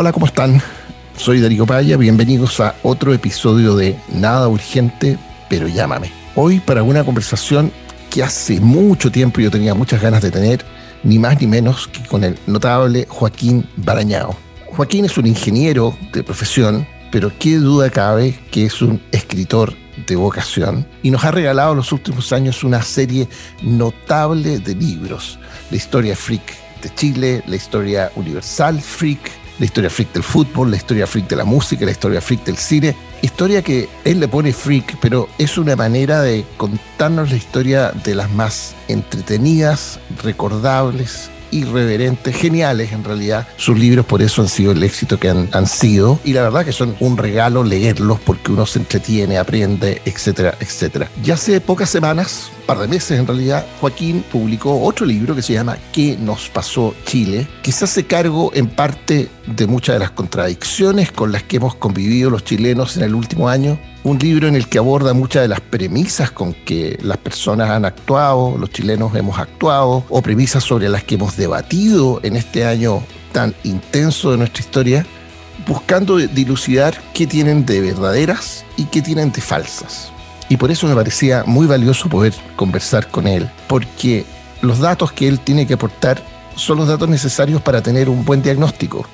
Hola, ¿cómo están? Soy Darío Paya, bienvenidos a otro episodio de Nada Urgente, pero llámame. Hoy para una conversación que hace mucho tiempo yo tenía muchas ganas de tener, ni más ni menos que con el notable Joaquín Barañao. Joaquín es un ingeniero de profesión, pero qué duda cabe que es un escritor de vocación y nos ha regalado los últimos años una serie notable de libros. La historia freak de Chile, la historia universal freak, la historia freak del fútbol, la historia freak de la música, la historia freak del cine. Historia que él le pone freak, pero es una manera de contarnos la historia de las más entretenidas, recordables irreverentes, geniales en realidad. Sus libros por eso han sido el éxito que han, han, sido y la verdad que son un regalo leerlos porque uno se entretiene, aprende, etcétera, etcétera. Ya hace pocas semanas, par de meses en realidad, Joaquín publicó otro libro que se llama ¿Qué nos pasó Chile? que se hace cargo en parte de muchas de las contradicciones con las que hemos convivido los chilenos en el último año un libro en el que aborda muchas de las premisas con que las personas han actuado, los chilenos hemos actuado, o premisas sobre las que hemos debatido en este año tan intenso de nuestra historia, buscando dilucidar qué tienen de verdaderas y qué tienen de falsas. Y por eso me parecía muy valioso poder conversar con él, porque los datos que él tiene que aportar son los datos necesarios para tener un buen diagnóstico,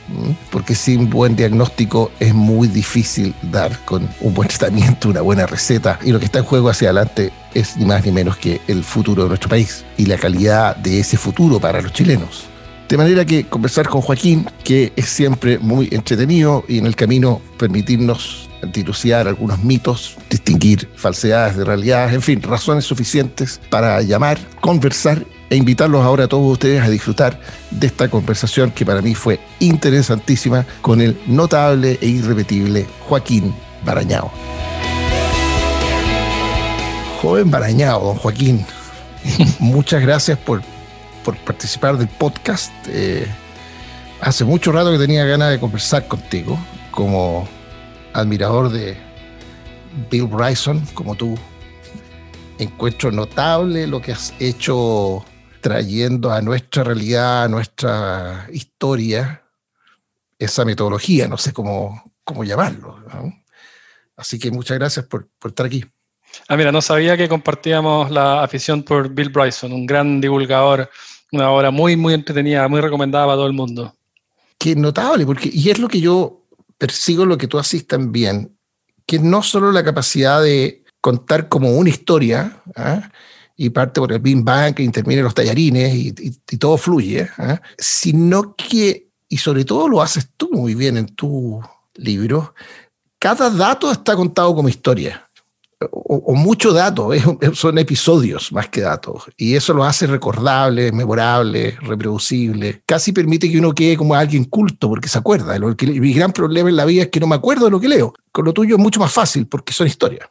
porque sin buen diagnóstico es muy difícil dar con un buen tratamiento, una buena receta, y lo que está en juego hacia adelante es ni más ni menos que el futuro de nuestro país y la calidad de ese futuro para los chilenos. De manera que conversar con Joaquín, que es siempre muy entretenido y en el camino permitirnos dilucidar algunos mitos, distinguir falsedades de realidades, en fin, razones suficientes para llamar, conversar e invitarlos ahora a todos ustedes a disfrutar de esta conversación que para mí fue interesantísima con el notable e irrepetible Joaquín Barañao. Joven Barañao, don Joaquín, muchas gracias por, por participar del podcast. Eh, hace mucho rato que tenía ganas de conversar contigo como admirador de Bill Bryson, como tú. Encuentro notable lo que has hecho trayendo a nuestra realidad, a nuestra historia, esa metodología, no sé cómo, cómo llamarlo. Así que muchas gracias por, por, estar aquí. Ah, mira, no sabía que compartíamos la afición por Bill Bryson, un gran divulgador, una obra muy, muy entretenida, muy recomendada para todo el mundo. Qué notable, porque, y es lo que yo persigo, lo que tú haces también, que no solo la capacidad de contar como una historia, ¿ah? Y parte por el Big Bang, que interviene los tallarines y, todo fluye, ¿eh? sino que, y sobre todo lo haces tú muy bien en tu libro, cada dato está contado como historia. O, mucho dato, son episodios más que datos. Y eso lo hace recordable, memorable, reproducible. Casi permite que uno quede como alguien culto porque se acuerda. Lo que, mi gran problema en la vida es que no me acuerdo de lo que leo. Con lo tuyo es mucho más fácil porque son historias.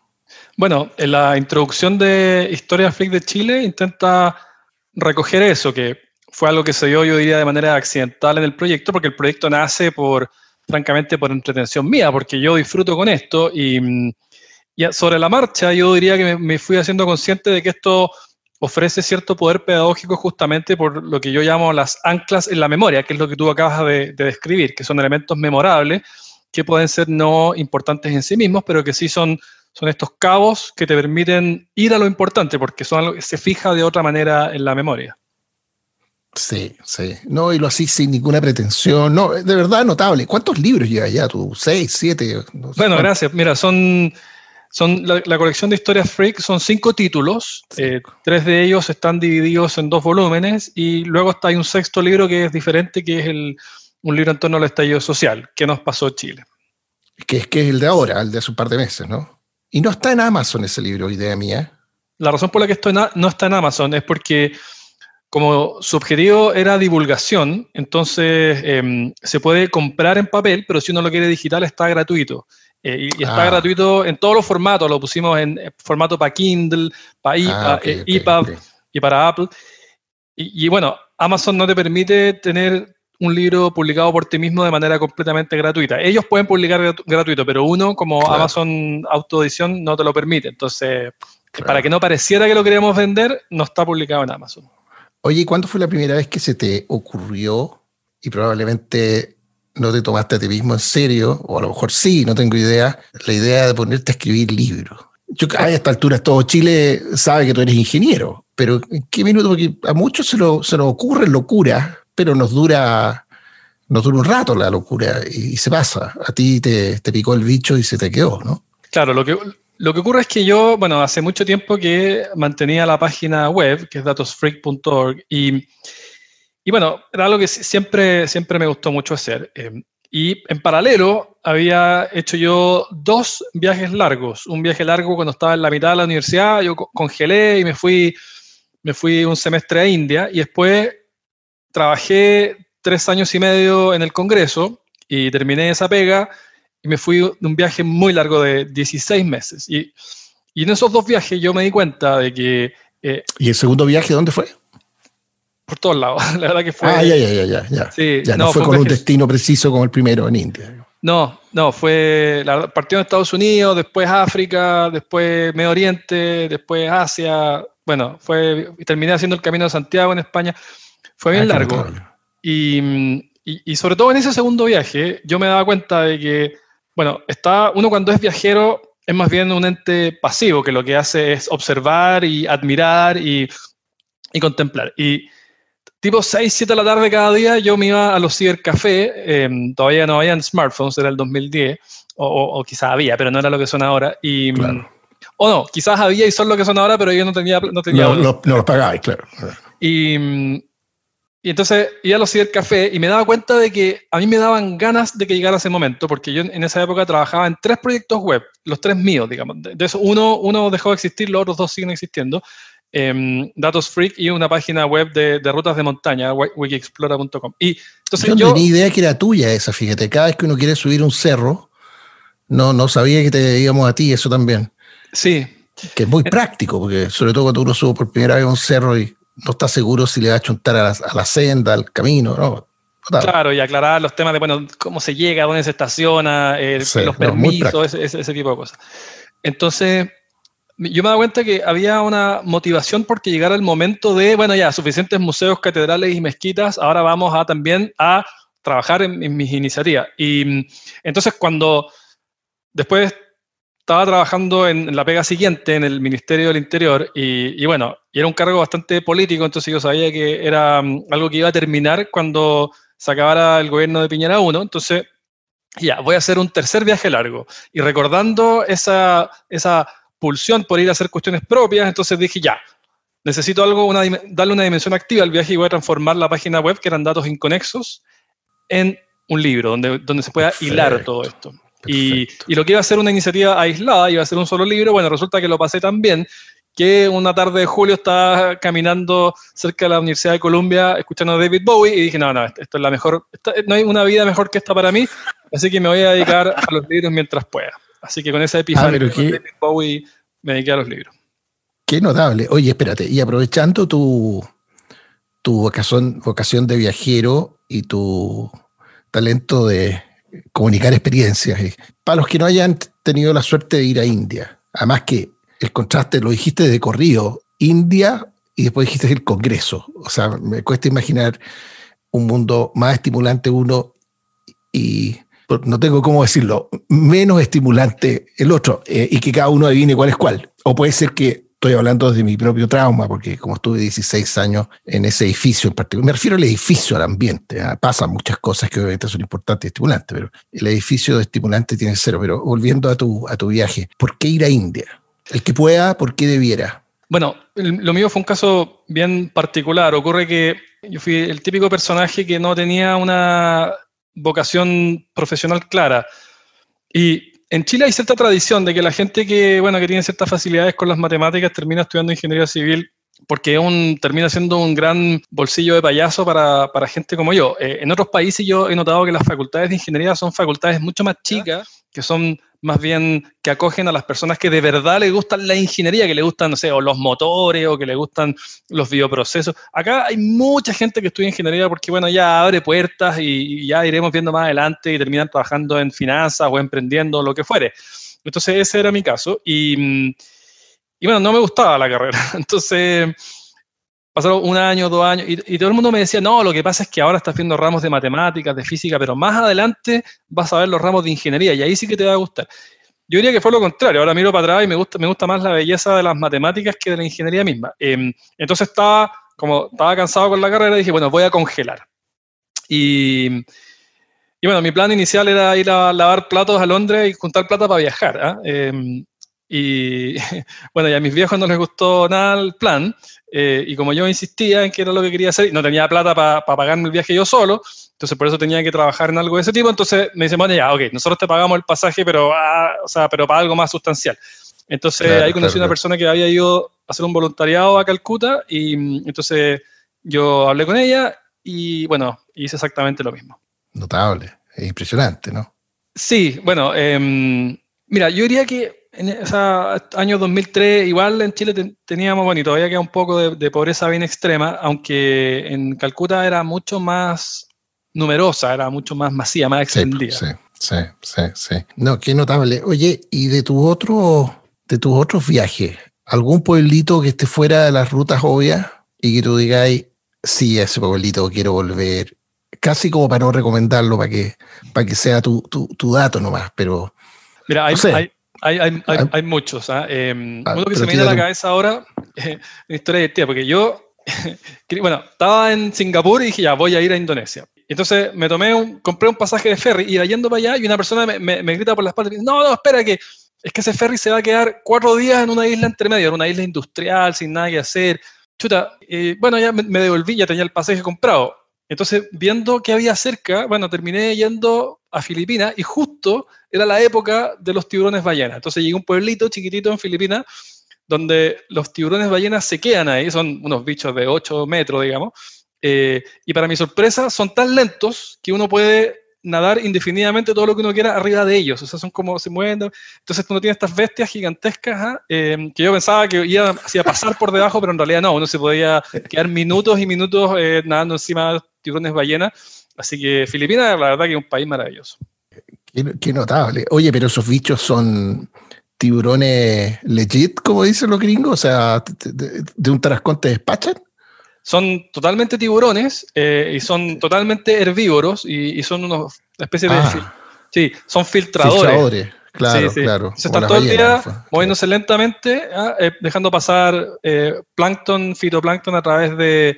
Bueno, en la introducción de Historia Freak de Chile intenta recoger eso, que fue algo que se dio, yo diría, de manera accidental en el proyecto, porque el proyecto nace por, francamente, por entretención mía, porque yo disfruto con esto y, sobre la marcha yo diría que me, fui haciendo consciente de que esto ofrece cierto poder pedagógico justamente por lo que yo llamo las anclas en la memoria, que es lo que tú acabas de describir, que son elementos memorables que pueden ser no importantes en sí mismos, pero que sí son son estos cabos que te permiten ir a lo importante, porque son algo que se fija de otra manera en la memoria. Sí, sí. No, y lo así sin ninguna pretensión. No, de verdad notable. ¿Cuántos libros llevas ya tú? ¿Seis, siete? bueno, gracias. Mira, son, son la, colección de historias freak son cinco títulos. Eh, tres de ellos están divididos en dos volúmenes y luego está hay un sexto libro que es diferente, que es el, un libro en torno al estallido social. ¿Qué nos pasó Chile? Que es, que es el de ahora, el de hace un par de meses, ¿no? Y no está en Amazon ese libro, idea mía. La razón por la que esto no está en Amazon es porque como su objetivo era divulgación, entonces em, se puede comprar en papel, pero si uno lo quiere digital está gratuito. Eh, y, está ah. gratuito en todos los formatos, lo pusimos en eh, formato para Kindle, para ah, iPad y para Apple. Y, y, bueno, Amazon no te permite tener un libro publicado por ti mismo de manera completamente gratuita. Ellos pueden publicar gratuito, pero uno como Amazon Autoedición no te lo permite. Entonces, para que no pareciera que lo queríamos vender, no está publicado en Amazon. Oye, ¿cuándo fue la primera vez que se te ocurrió y probablemente no te tomaste a ti mismo en serio, o a lo mejor sí, no tengo idea, la idea de ponerte a escribir libros. Yo a esta altura todo Chile sabe que tú eres ingeniero, pero ¿en qué minuto? Porque a muchos se, lo, se nos ocurre locura, pero nos dura, nos dura un rato la locura y, se pasa. A ti te, te, picó el bicho y se te quedó, ¿no? Claro, lo que, lo que ocurre es que yo, bueno, hace mucho tiempo que mantenía la página web, que es datosfreak.org, y, y, bueno, era algo que siempre, siempre me gustó mucho hacer. Eh, y en paralelo había hecho yo dos viajes largos. Un viaje largo cuando estaba en la mitad de la universidad, yo congelé y me fui, me fui un semestre a India y después trabajé tres años y medio en el Congreso y terminé esa pega y me fui de un viaje muy largo de 16 meses. Y, y en esos dos viajes yo me di cuenta de que... Eh, ¿Y el segundo viaje dónde fue? por todos lados. La verdad que fue. Ah, ya, ya, ya, ya. ya. Sí, ya no, fue, con un destino preciso como el primero en India. No, no, fue. La, partió en Estados Unidos, después África, después Medio Oriente, después Asia. Bueno, fue. Terminé haciendo el camino de Santiago en España. Fue bien ah, largo. Y, y, y, sobre todo en ese segundo viaje, yo me daba cuenta de que, bueno, está, uno cuando es viajero es más bien un ente pasivo, que lo que hace es observar y admirar y, y contemplar. Y tipo 6, 7 de la tarde cada día yo me iba a los cibercafés, eh, todavía no habían smartphones, era el 2010, o, o, quizás había, pero no era lo que son ahora. Y, O no, quizás había y son lo que son ahora, pero yo no tenía... No, tenía no, no, los pagaba, claro. Y, y entonces iba a los cibercafés y me daba cuenta de que a mí me daban ganas de que llegara ese momento, porque yo en esa época trabajaba en tres proyectos web, los tres míos, digamos. De eso uno, uno dejó de existir, los otros dos siguen existiendo. Em, Datos Freak y una página web de, rutas de montaña, wikiexplora.com. Y entonces yo, no tenía idea que era tuya esa, fíjate. Cada vez que uno quiere subir un cerro, no, no sabía que te íbamos a ti eso también. Sí. Que es muy práctico, porque sobre todo cuando uno sube por primera vez un cerro y no está seguro si le va a chuntar a la, senda, al camino, ¿no? Claro, y aclarar los temas de, bueno, cómo se llega, dónde se estaciona, eh, los permisos, ese, ese, tipo de cosas. Entonces, yo me daba cuenta que había una motivación porque llegara el momento de, bueno, ya, suficientes museos, catedrales y mezquitas, ahora vamos a también a trabajar en, mis iniciativas. Y mm, entonces cuando después estaba trabajando en la pega siguiente en el Ministerio del Interior y, bueno, y era un cargo bastante político, entonces yo sabía que era mm, algo que iba a terminar cuando se acabara el gobierno de Piñera 1, entonces ya, voy a hacer un tercer viaje largo. Y recordando esa, esa pulsión por ir a hacer cuestiones propias, entonces dije, ya, necesito algo, una, darle una dimensión activa al viaje y voy a transformar la página web, que eran datos inconexos, en un libro donde, donde se pueda hilar todo esto. Y, y, lo que iba a ser una iniciativa aislada, iba a ser un solo libro, bueno, resulta que lo pasé tan bien que una tarde de julio estaba caminando cerca de la Universidad de Columbia escuchando a David Bowie y dije, no, no, esto es la mejor, no hay una vida mejor que esta para mí, así que me voy a dedicar a los libros mientras pueda. Así que con esa epifanía ah, de Bowie me dediqué a los libros. Qué notable. Oye, espérate, y aprovechando tu, tu vocación, vocación de viajero y tu talento de comunicar experiencias, eh, para los que no hayan tenido la suerte de ir a India, además que el contraste lo dijiste de corrido, India y después dijiste el Congreso. O sea, me cuesta imaginar un mundo más estimulante uno y no tengo cómo decirlo, menos estimulante el otro eh, y que cada uno adivine cuál es cuál. O puede ser que estoy hablando de mi propio trauma, porque como estuve 16 años en ese edificio en particular, me refiero al edificio, al ambiente, ¿ah? pasan muchas cosas que obviamente son importantes y estimulantes, pero el edificio de estimulante tiene cero. Pero volviendo a tu, a tu viaje, ¿por qué ir a India? El que pueda, ¿por qué debiera? Bueno, lo mío fue un caso bien particular. Ocurre que yo fui el típico personaje que no tenía una vocación profesional clara. Y en Chile hay cierta tradición de que la gente que, bueno, que tiene ciertas facilidades con las matemáticas termina estudiando ingeniería civil porque un, termina siendo un gran bolsillo de payaso para, para gente como yo. Eh, en otros países yo he notado que las facultades de ingeniería son facultades mucho más chicas, que son más bien que acogen a las personas que de verdad les gustan la ingeniería, que le gustan, no sé, o los motores o que le gustan los bioprocesos. Acá hay mucha gente que estudia ingeniería porque, bueno, ya abre puertas y, ya iremos viendo más adelante y terminan trabajando en finanzas o emprendiendo, lo que fuere. Entonces, ese era mi caso. Y, y bueno, no me gustaba la carrera. Entonces, pasaron un año, dos años, y, todo el mundo me decía, no, lo que pasa es que ahora estás viendo ramos de matemáticas, de física, pero más adelante vas a ver los ramos de ingeniería y ahí sí que te va a gustar. Yo diría que fue lo contrario, ahora miro para atrás y me gusta, me gusta más la belleza de las matemáticas que de la ingeniería misma. Em, entonces estaba, como estaba cansado con la carrera, dije, bueno, voy a congelar. Y, bueno, mi plan inicial era ir a lavar platos a Londres y juntar plata para viajar. ¿ah? Em, y bueno, ya a mis viejos no les gustó nada el plan. Eh, y como yo insistía en que era lo que quería hacer, y no tenía plata para pagarme el viaje yo solo, entonces por eso tenía que trabajar en algo de ese tipo. Entonces me dicen, bueno, ya, ok, nosotros te pagamos el pasaje, pero, ah, o sea, pero para algo más sustancial. Entonces ahí conocí a una persona que había ido a hacer un voluntariado a Calcuta y mm, entonces yo hablé con ella y bueno, hice exactamente lo mismo. Notable, es impresionante, ¿no? Sí, bueno, em, mira, yo diría que en ese año 2003, igual en Chile teníamos, bueno, y todavía queda un poco de, pobreza bien extrema, aunque en Calcuta era mucho más numerosa, era mucho más masiva, más extendida. Sí, sí, sí, sí. No, qué notable. Oye, y de tu otro, de tus otros viajes, ¿algún pueblito que esté fuera de las rutas obvias y que tú digáis, sí, ese pueblito quiero volver? Casi como para no recomendarlo, para que, para que sea tu, dato nomás, pero... Mira, hay, hay, hay, hay, hay muchos. ¿ah? Em, ah, uno que se me viene a la cabeza ahora es una historia divertida, porque yo, bueno, estaba en Singapur y dije, ya, voy a ir a Indonesia. Entonces me tomé un, compré un pasaje de ferry, iba yendo para allá y una persona me, me, grita por la espalda y dice, no, no, espera que es que ese ferry se va a quedar cuatro días en una isla intermedia, en una isla industrial, sin nada que hacer. Chuta, bueno, ya me, me devolví, ya tenía el pasaje comprado. Entonces, viendo qué había cerca, bueno, terminé yendo a Filipinas y justo era la época de los tiburones ballenas. Entonces llegué a un pueblito chiquitito en Filipinas donde los tiburones ballenas se quedan ahí, son unos bichos de 8 metros, digamos, eh, y para mi sorpresa son tan lentos que uno puede nadar indefinidamente todo lo que uno quiera arriba de ellos, o sea, son como se mueven. Entonces uno tiene estas bestias gigantescas ¿ah? eh, que yo pensaba que iba a pasar por debajo, pero en realidad no, uno se podía quedar minutos y minutos eh, nadando encima de tiburones ballenas Así que Filipinas, la verdad que es un país maravilloso. Qué, notable. Oye, pero esos bichos son tiburones legit, como dicen los gringos, o sea, de, un tarascón te despachan. Son totalmente tiburones eh, y son totalmente herbívoros y, son unos especies de... Ah. Sí, son filtradores. Filtradores, claro, claro. Se están todo el día moviéndose lentamente, ah, eh, dejando pasar eh, plancton, fitoplancton a través de,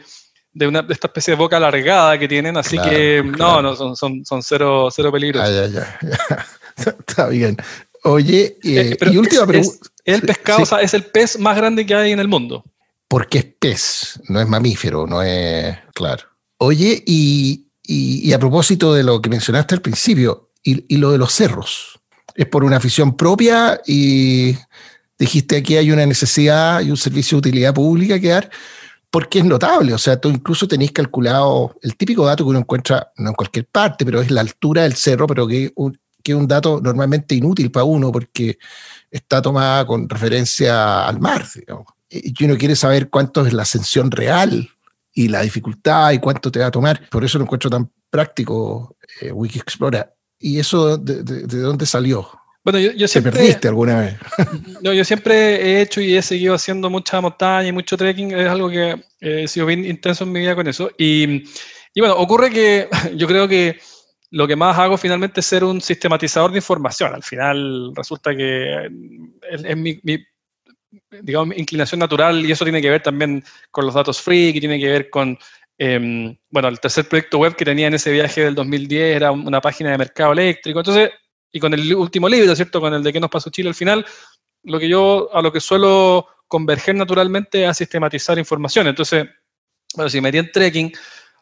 de, una, de esta especie de boca alargada que tienen, así que no, no, son, son, son cero, cero peligros. Ah, ya, ya, Está bien. Oye, eh, y última pregunta. Es, el pescado, o sea, es el pez más grande que hay en el mundo. Porque es pez, no es mamífero, no es. Claro. Oye, y, y, a propósito de lo que mencionaste al principio, y, y, lo de los cerros, ¿es por una afición propia y dijiste aquí hay una necesidad y un servicio de utilidad pública que dar? Porque es notable, o sea, tú incluso tenéis calculado el típico dato que uno encuentra, no en cualquier parte, pero es la altura del cerro, pero que, que es un dato normalmente inútil para uno porque está tomada con referencia al mar. Y uno quiere saber cuánto es la ascensión real y la dificultad y cuánto te va a tomar. Por eso lo encuentro tan práctico eh, Wiki Explora. ¿Y eso de, de dónde salió? Bueno, yo, siempre, ¿Te perdiste alguna vez? no, yo siempre he hecho y he seguido haciendo mucha montaña y mucho trekking. Es algo que he sido bien intenso en mi vida con eso. Y, y bueno, ocurre que yo creo que lo que más hago finalmente es ser un sistematizador de información. Al final resulta que es, mi, digamos, mi inclinación natural y eso tiene que ver también con los datos free, que tiene que ver con, em, bueno, el tercer proyecto web que tenía en ese viaje del 2010 era una página de mercado eléctrico. Entonces, y con el último libro, ¿cierto? Con el de qué nos pasó Chile al final, lo que yo a lo que suelo converger naturalmente es a sistematizar información. Entonces, bueno, si metí en trekking,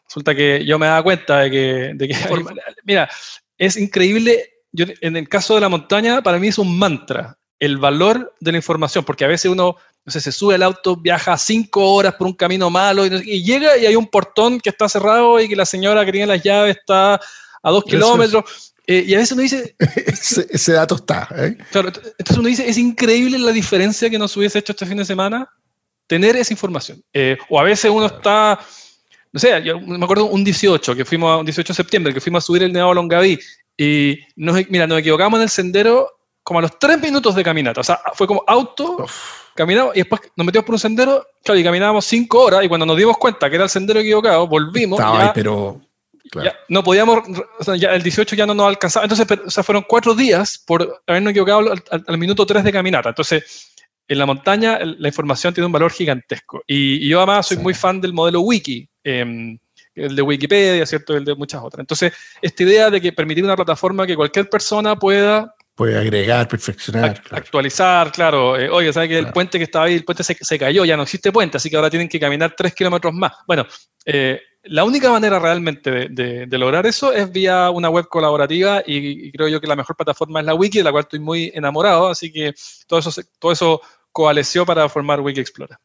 resulta que yo me daba cuenta de que, mira, es increíble, yo, en el caso de la montaña, para mí es un mantra, el valor de la información, porque a veces uno, no sé, se sube al auto, viaja cinco horas por un camino malo y, llega y hay un portón que está cerrado y que la señora que tiene las llaves está a dos kilómetros. Eh, y a veces uno dice... ese, dato está. ¿eh? Claro, entonces uno dice, es increíble la diferencia que nos hubiese hecho este fin de semana tener esa información. Eh, o a veces uno está, no sé, yo me acuerdo un 18, que fuimos, un 18 de septiembre, que fuimos a subir el Nevado Longaví, y nos, mira, nos equivocamos en el sendero como a los tres minutos de caminata. O sea, fue como auto, caminamos y después nos metimos por un sendero, claro, y caminábamos cinco horas y cuando nos dimos cuenta que era el sendero equivocado, volvimos. ya, pero... no podíamos, o sea, ya el 18 ya no nos alcanzaba. Entonces, o sea, fueron cuatro días por habernos equivocado al, minuto tres de caminata. Entonces, en la montaña la información tiene un valor gigantesco. Y, yo además soy muy fan del modelo wiki. Eh, el de Wikipedia, ¿cierto? El de muchas otras. Entonces, esta idea de que permitir una plataforma que cualquier persona pueda... Puede agregar, perfeccionar. Actualizar, claro. Eh, oye, ¿sabes que el puente que estaba ahí, el puente se, se, cayó, ya no existe puente, así que ahora tienen que caminar tres kilómetros más? Bueno, eh, la única manera realmente de, de, lograr eso es vía una web colaborativa y, creo yo que la mejor plataforma es la Wiki, de la cual estoy muy enamorado, así que todo eso, todo eso coalesció para formar Wiki Explorer.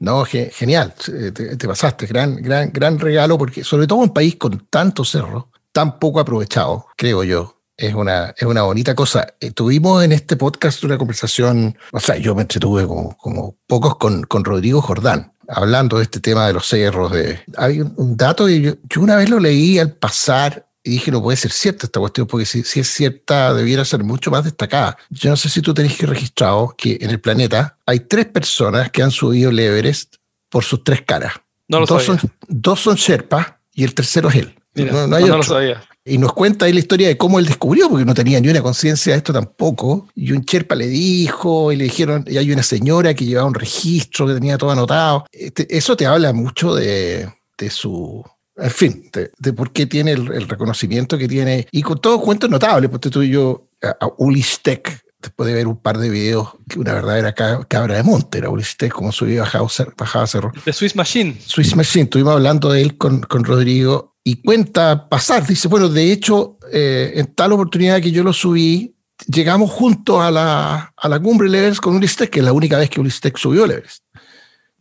No, genial, te, pasaste, gran, gran, gran regalo, porque sobre todo un país con tantos cerros, tan poco aprovechado, creo yo. Es una, es una bonita cosa. Eh, tuvimos en este podcast una conversación, o sea, yo me entretuve como, como pocos con, con Rodrigo Jordán, hablando de este tema de los cerros. De, hay un, dato y yo, yo, una vez lo leí al pasar y dije, no puede ser cierta esta cuestión, porque si, si, es cierta, debiera ser mucho más destacada. Yo no sé si tú tenés que registrado que en el planeta hay tres personas que han subido el Everest por sus tres caras. No lo dos, sabía. Son, dos son Sherpa y el tercero es él. no, no, hay no lo sabía. Y nos cuenta ahí la historia de cómo él descubrió, porque no tenía ni una conciencia de esto tampoco. Y un Sherpa le dijo, y le dijeron, y hay una señora que llevaba un registro que tenía todo anotado. Este, eso te habla mucho de, de su en fin, de, por qué tiene el, reconocimiento que tiene. Y con todo cuentos notables, porque tú y yo, a, Ulis Tech, después de ver un par de videos, que una verdadera cabra de monte era Ulis Tech, como subía bajaba, bajaba cerro. De Swiss Machine. Swiss Machine, estuvimos hablando de él con, con Rodrigo y cuenta pasar, dice, bueno, de hecho, eh, en tal oportunidad que yo lo subí, llegamos juntos a la, a la cumbre del Everest con Ulis Tech, que es la única vez que Ulis Tech subió el Everest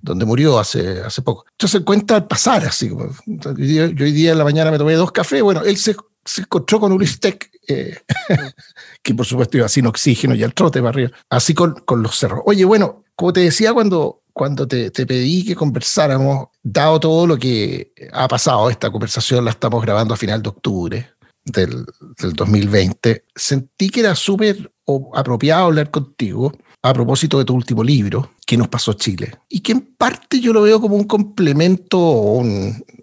donde murió hace, hace poco. Entonces cuenta pasar, así como yo, hoy día en la mañana me tomé dos cafés, bueno, él se, se encontró con Ulises eh, que por supuesto iba sin oxígeno y al trote para arriba, así con, con los cerros. Oye, bueno, como te decía cuando, cuando te, te, pedí que conversáramos, dado todo lo que ha pasado, esta conversación la estamos grabando a final de octubre del, del 2020, sentí que era súper apropiado hablar contigo a propósito de tu último libro, ¿Qué nos pasó Chile? Y que en parte yo lo veo como un complemento o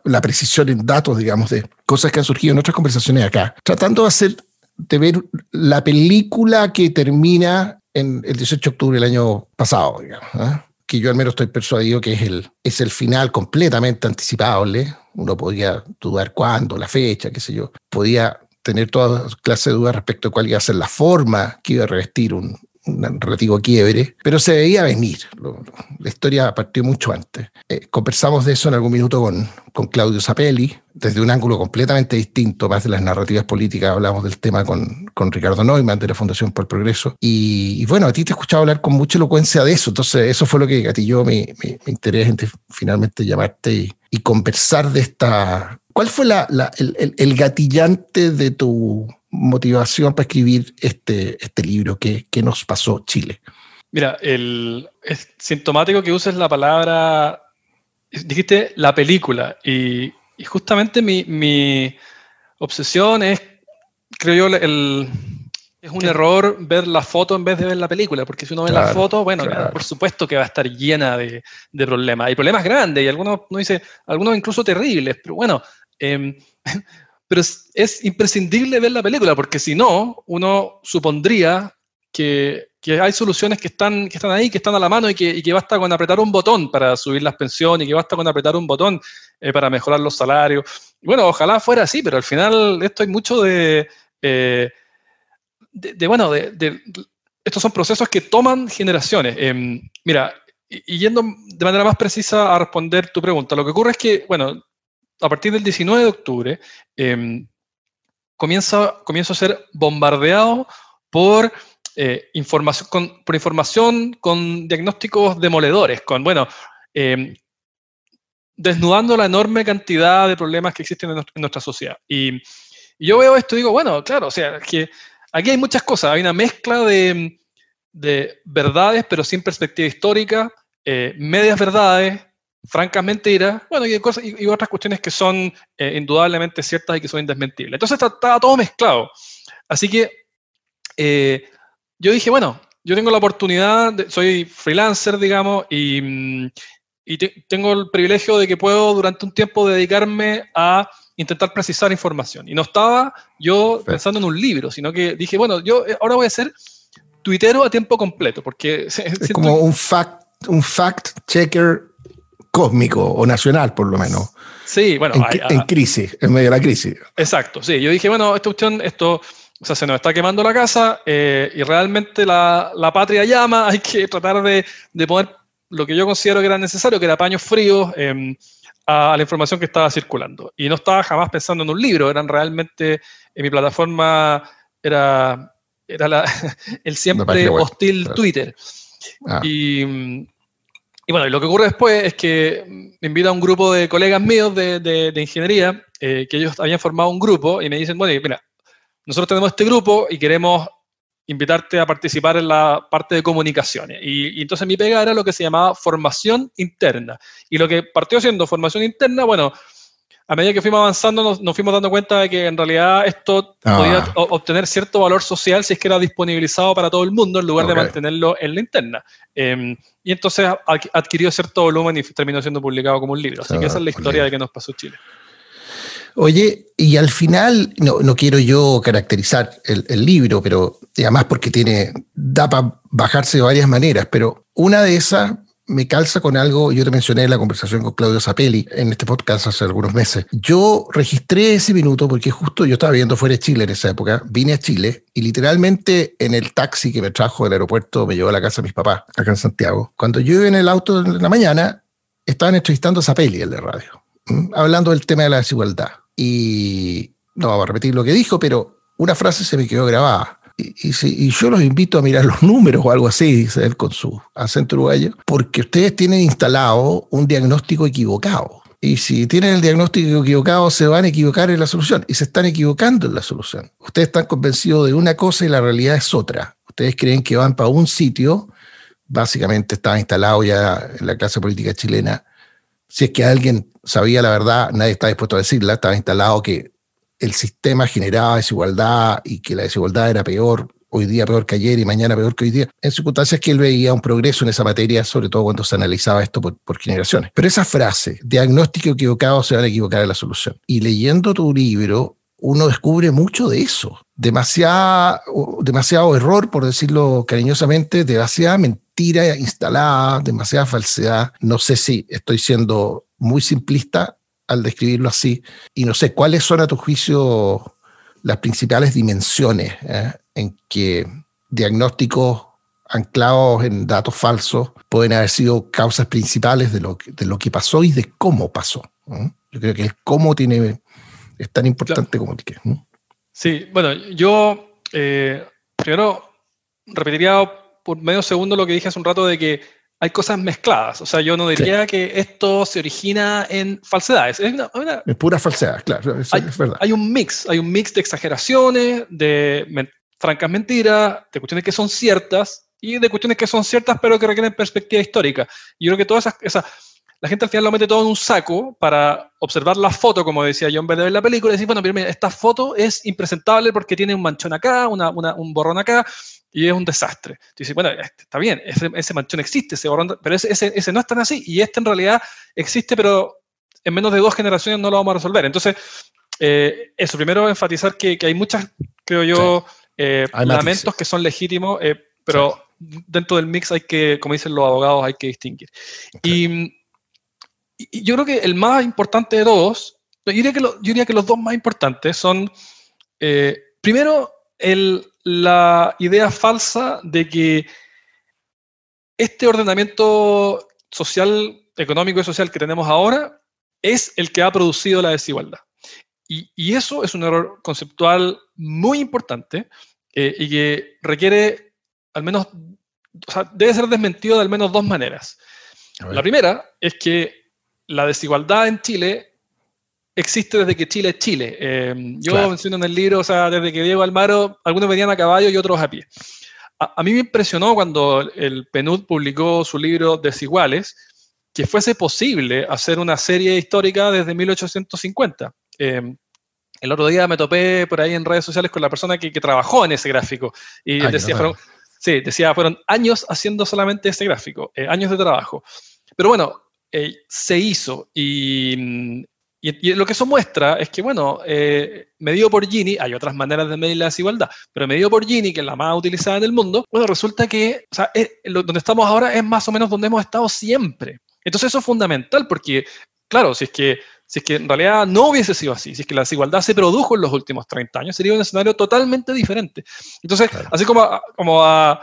la precisión en datos, digamos, de cosas que han surgido en otras conversaciones acá, tratando de hacer, de ver la película que termina en el 18 de octubre del año pasado, digamos, ¿ah? que yo al menos estoy persuadido que es el, es el final completamente anticipable. Uno podía dudar cuándo, la fecha, qué sé yo. Podía tener toda clase de dudas respecto a cuál iba a ser la forma que iba a revestir un, un relativo quiebre, pero se veía venir. la historia partió mucho antes. Eh, conversamos de eso en algún minuto con, con Claudio Zapelli, desde un ángulo completamente distinto, más de las narrativas políticas, hablamos del tema con, con Ricardo Neumann de la Fundación por el Progreso. Y, bueno, a ti te he escuchado hablar con mucha elocuencia de eso, entonces eso fue lo que gatilló mi, mi, interés en finalmente llamarte y, y, conversar de esta... ¿Cuál fue la, la, el, el gatillante de tu motivación para escribir este, este libro? ¿Qué, ¿Qué, nos pasó Chile? Mira, el, es sintomático que uses la palabra, dijiste la película, y, y justamente mi, mi, obsesión es, creo yo, el, es un error ver la foto en vez de ver la película, porque si uno ve la foto, bueno, claro. por supuesto que va a estar llena de, de, problemas. Hay problemas grandes y algunos, no dice, algunos incluso terribles, pero bueno, eh, pero es, imprescindible ver la película, porque si no, uno supondría que, hay soluciones que están, que están ahí, que están a la mano y que, y que, basta con apretar un botón para subir las pensiones y que basta con apretar un botón eh, para mejorar los salarios. Bueno, ojalá fuera así, pero al final esto hay mucho de, eh, de, bueno, de, estos son procesos que toman generaciones. Eh, mira, y yendo de manera más precisa a responder tu pregunta, lo que ocurre es que, bueno, a partir del 19 de octubre, eh, comienza, comienzo a ser bombardeado por, eh, información, con, por información con diagnósticos demoledores, con, bueno, eh, desnudando la enorme cantidad de problemas que existen en, en nuestra sociedad. Y, y, yo veo esto y digo, bueno, claro, o sea, que aquí hay muchas cosas, hay una mezcla de, de verdades, pero sin perspectiva histórica, eh, medias verdades, francamente mentiras, bueno, y, cosas, y, y, otras cuestiones que son eh, indudablemente ciertas y que son indesmentibles. Entonces estaba todo mezclado. Así que, eh, yo dije, bueno, yo tengo la oportunidad, soy freelancer, digamos, y, mm, tengo el privilegio de que puedo durante un tiempo dedicarme a intentar precisar información. Y no estaba yo pensando en un libro, sino que dije, bueno, yo eh, ahora voy a ser tuitero a tiempo completo, porque... Es como un fact, un fact checker cósmico o nacional, por lo menos. Sí, bueno. En, crisis, en medio de la crisis. Exacto, sí. Yo dije, bueno, esta cuestión, esto, o sea, se nos está quemando la casa eh, y realmente la, la, patria llama, hay que tratar de, de, poner lo que yo considero que era necesario, que era paños fríos em, a, la información que estaba circulando. Y no estaba jamás pensando en un libro, eran realmente, en mi plataforma era, era el siempre hostil Twitter. Ah. Y y bueno, y lo que ocurre después es que me invita a un grupo de colegas míos de, de, ingeniería, eh, que ellos habían formado un grupo y me dicen, bueno, mira, nosotros tenemos este grupo y queremos invitarte a participar en la parte de comunicaciones. Y, y, entonces mi pega era lo que se llamaba formación interna. Y lo que partió siendo formación interna, bueno, a medida que fuimos avanzando nos, fuimos dando cuenta de que en realidad esto ah. podía obtener cierto valor social si es que era disponibilizado para todo el mundo en lugar de mantenerlo en la interna. Em, y entonces adquirió cierto volumen y terminó siendo publicado como un libro. Así que esa es la historia de que nos pasó Chile. Oye, y al final, no, no quiero yo caracterizar el, el, libro, pero además porque tiene, da para bajarse de varias maneras, pero una de esas me calza con algo, yo te mencioné en la conversación con Claudio Zapelli en este podcast hace algunos meses. Yo registré ese minuto porque justo yo estaba viendo fuera de Chile en esa época, vine a Chile y literalmente en el taxi que me trajo del aeropuerto me llevó a la casa de mis papás, acá en Santiago. Cuando yo iba en el auto en la mañana, estaban entrevistando a Zapelli, el de radio, hablando del tema de la desigualdad. Y no vamos a repetir lo que dijo, pero una frase se me quedó grabada y, yo los invito a mirar los números o algo así, dice él con su acento uruguayo, porque ustedes tienen instalado un diagnóstico equivocado. Y si tienen el diagnóstico equivocado, se van a equivocar en la solución. Y se están equivocando en la solución. Ustedes están convencidos de una cosa y la realidad es otra. Ustedes creen que van para un sitio, básicamente estaba instalado ya en la clase política chilena. Si es que alguien sabía la verdad, nadie está dispuesto a decirla, estaba instalado que el sistema generaba desigualdad y que la desigualdad era peor, hoy día peor que ayer y mañana peor que hoy día, en circunstancias que él veía un progreso en esa materia, sobre todo cuando se analizaba esto por, generaciones. Pero esa frase, diagnóstico equivocado, se van a equivocar en la solución. Y leyendo tu libro, uno descubre mucho de eso. Demasiado, error, por decirlo cariñosamente, demasiada mentira instalada, demasiada falsedad. No sé si estoy siendo muy simplista al describirlo así. Y no sé, ¿cuáles son a tu juicio las principales dimensiones eh, en que diagnósticos anclados en datos falsos pueden haber sido causas principales de lo, de lo que pasó y de cómo pasó? Yo creo que el cómo tiene, es tan importante como el qué. Sí, bueno, yo eh, primero repetiría por medio segundo lo que dije hace un rato de que hay cosas mezcladas. O sea, yo no diría que esto se origina en falsedades. Es, pura falsedad, claro. hay, es verdad. Hay un mix, hay un mix de exageraciones, de francas mentiras, de cuestiones que son ciertas y de cuestiones que son ciertas pero que requieren perspectiva histórica. Yo creo que todas esas, esas la gente al final lo mete todo en un saco para observar la foto, como decía yo, en vez de ver la película y decir, bueno, mira, esta foto es impresentable porque tiene un manchón acá, una, un borrón acá, y es un desastre. Dice, bueno, este, está bien, ese, manchón existe, ese borrón, pero ese, ese, no es tan así, y este en realidad existe, pero en menos de dos generaciones no lo vamos a resolver. Entonces, eh, eso, primero enfatizar que, que, hay muchas, creo yo, eh, lamentos que son legítimos, eh, pero dentro del mix hay que, como dicen los abogados, hay que distinguir. Y y yo creo que el más importante de todos, yo diría que, yo diría que los dos más importantes son, primero, el, la idea falsa de que este ordenamiento social, económico y social que tenemos ahora es el que ha producido la desigualdad. Y, y eso es un error conceptual muy importante eh, y que requiere al menos, o sea, debe ser desmentido de al menos dos maneras. La primera es que la desigualdad en Chile existe desde que Chile es Chile. Eh, yo menciono en el libro, o sea, desde que Diego Almaro, algunos venían a caballo y otros a pie. A, mí me impresionó cuando el PNUD publicó su libro Desiguales, que fuese posible hacer una serie histórica desde 1850. Eh, el otro día me topé por ahí en redes sociales con la persona que, trabajó en ese gráfico y decía, Sí, decía, fueron años haciendo solamente ese gráfico, eh, años de trabajo. Pero bueno, eh, se hizo y, y, lo que eso muestra es que, bueno, eh, medido por Gini, hay otras maneras de medir la desigualdad, pero medido por Gini, que es la más utilizada en el mundo, bueno, resulta que, o sea, donde estamos ahora es más o menos donde hemos estado siempre. Entonces eso es fundamental porque, claro, si es que si es que en realidad no hubiese sido así, si es que la desigualdad se produjo en los últimos 30 años, sería un escenario totalmente diferente. Entonces, así como a, como a,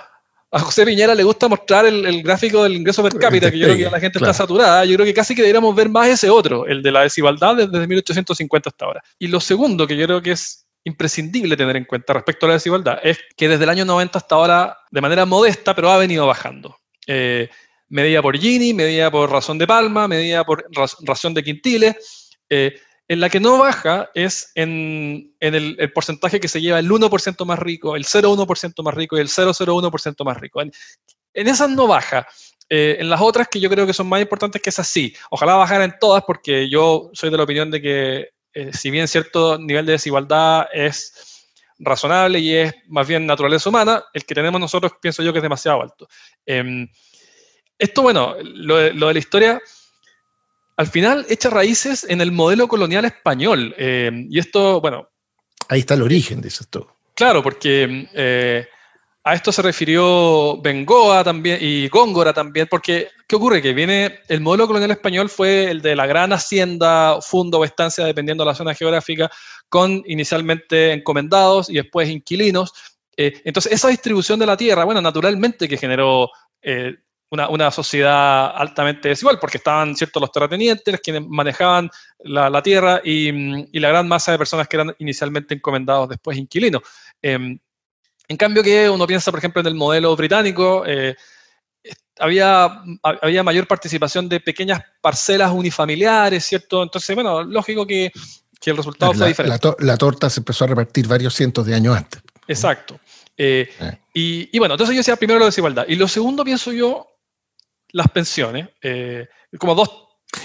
José Piñera le gusta mostrar el, gráfico del ingreso per cápita, que yo creo que la gente está saturada, yo creo que casi que deberíamos ver más ese otro, el de la desigualdad desde 1850 hasta ahora. Y lo segundo que yo creo que es imprescindible tener en cuenta respecto a la desigualdad es que desde el año 90 hasta ahora, de manera modesta, pero ha venido bajando. Eh, medida por Gini, medida por razón de Palma, medida por razón de Quintile. Eh, en la que no baja es en, el, porcentaje que se lleva el 1% más rico, el 0,1% más rico y el 0,01% más rico. En, esas no baja. Eh, en las otras que yo creo que son más importantes que esas sí. Ojalá bajara en todas porque yo soy de la opinión de que eh, si bien cierto nivel de desigualdad es razonable y es más bien naturaleza humana, el que tenemos nosotros pienso yo que es demasiado alto. Em, esto, bueno, lo, de la historia, al final echa raíces en el modelo colonial español. Eh, y esto, bueno. Ahí está el origen, de esto. Claro, porque eh, a esto se refirió Bengoa también y Góngora también, porque ¿qué ocurre? Que viene, el modelo colonial español fue el de la gran hacienda, fundo o estancia, dependiendo de la zona geográfica, con inicialmente encomendados y después inquilinos. Eh, entonces, esa distribución de la tierra, bueno, naturalmente que generó una, sociedad altamente desigual, porque estaban ciertos los terratenientes, quienes manejaban la, tierra y, la gran masa de personas que eran inicialmente encomendados, después inquilinos. Em, en cambio que uno piensa, por ejemplo, en el modelo británico, eh, había, había mayor participación de pequeñas parcelas unifamiliares, ¿cierto? Entonces, bueno, lógico que, el resultado fue diferente. La, torta se empezó a repartir varios cientos de años antes. Exacto. Eh, eh. Y, y, bueno, entonces yo decía primero la desigualdad. Y lo segundo, pienso yo, las pensiones, eh, como dos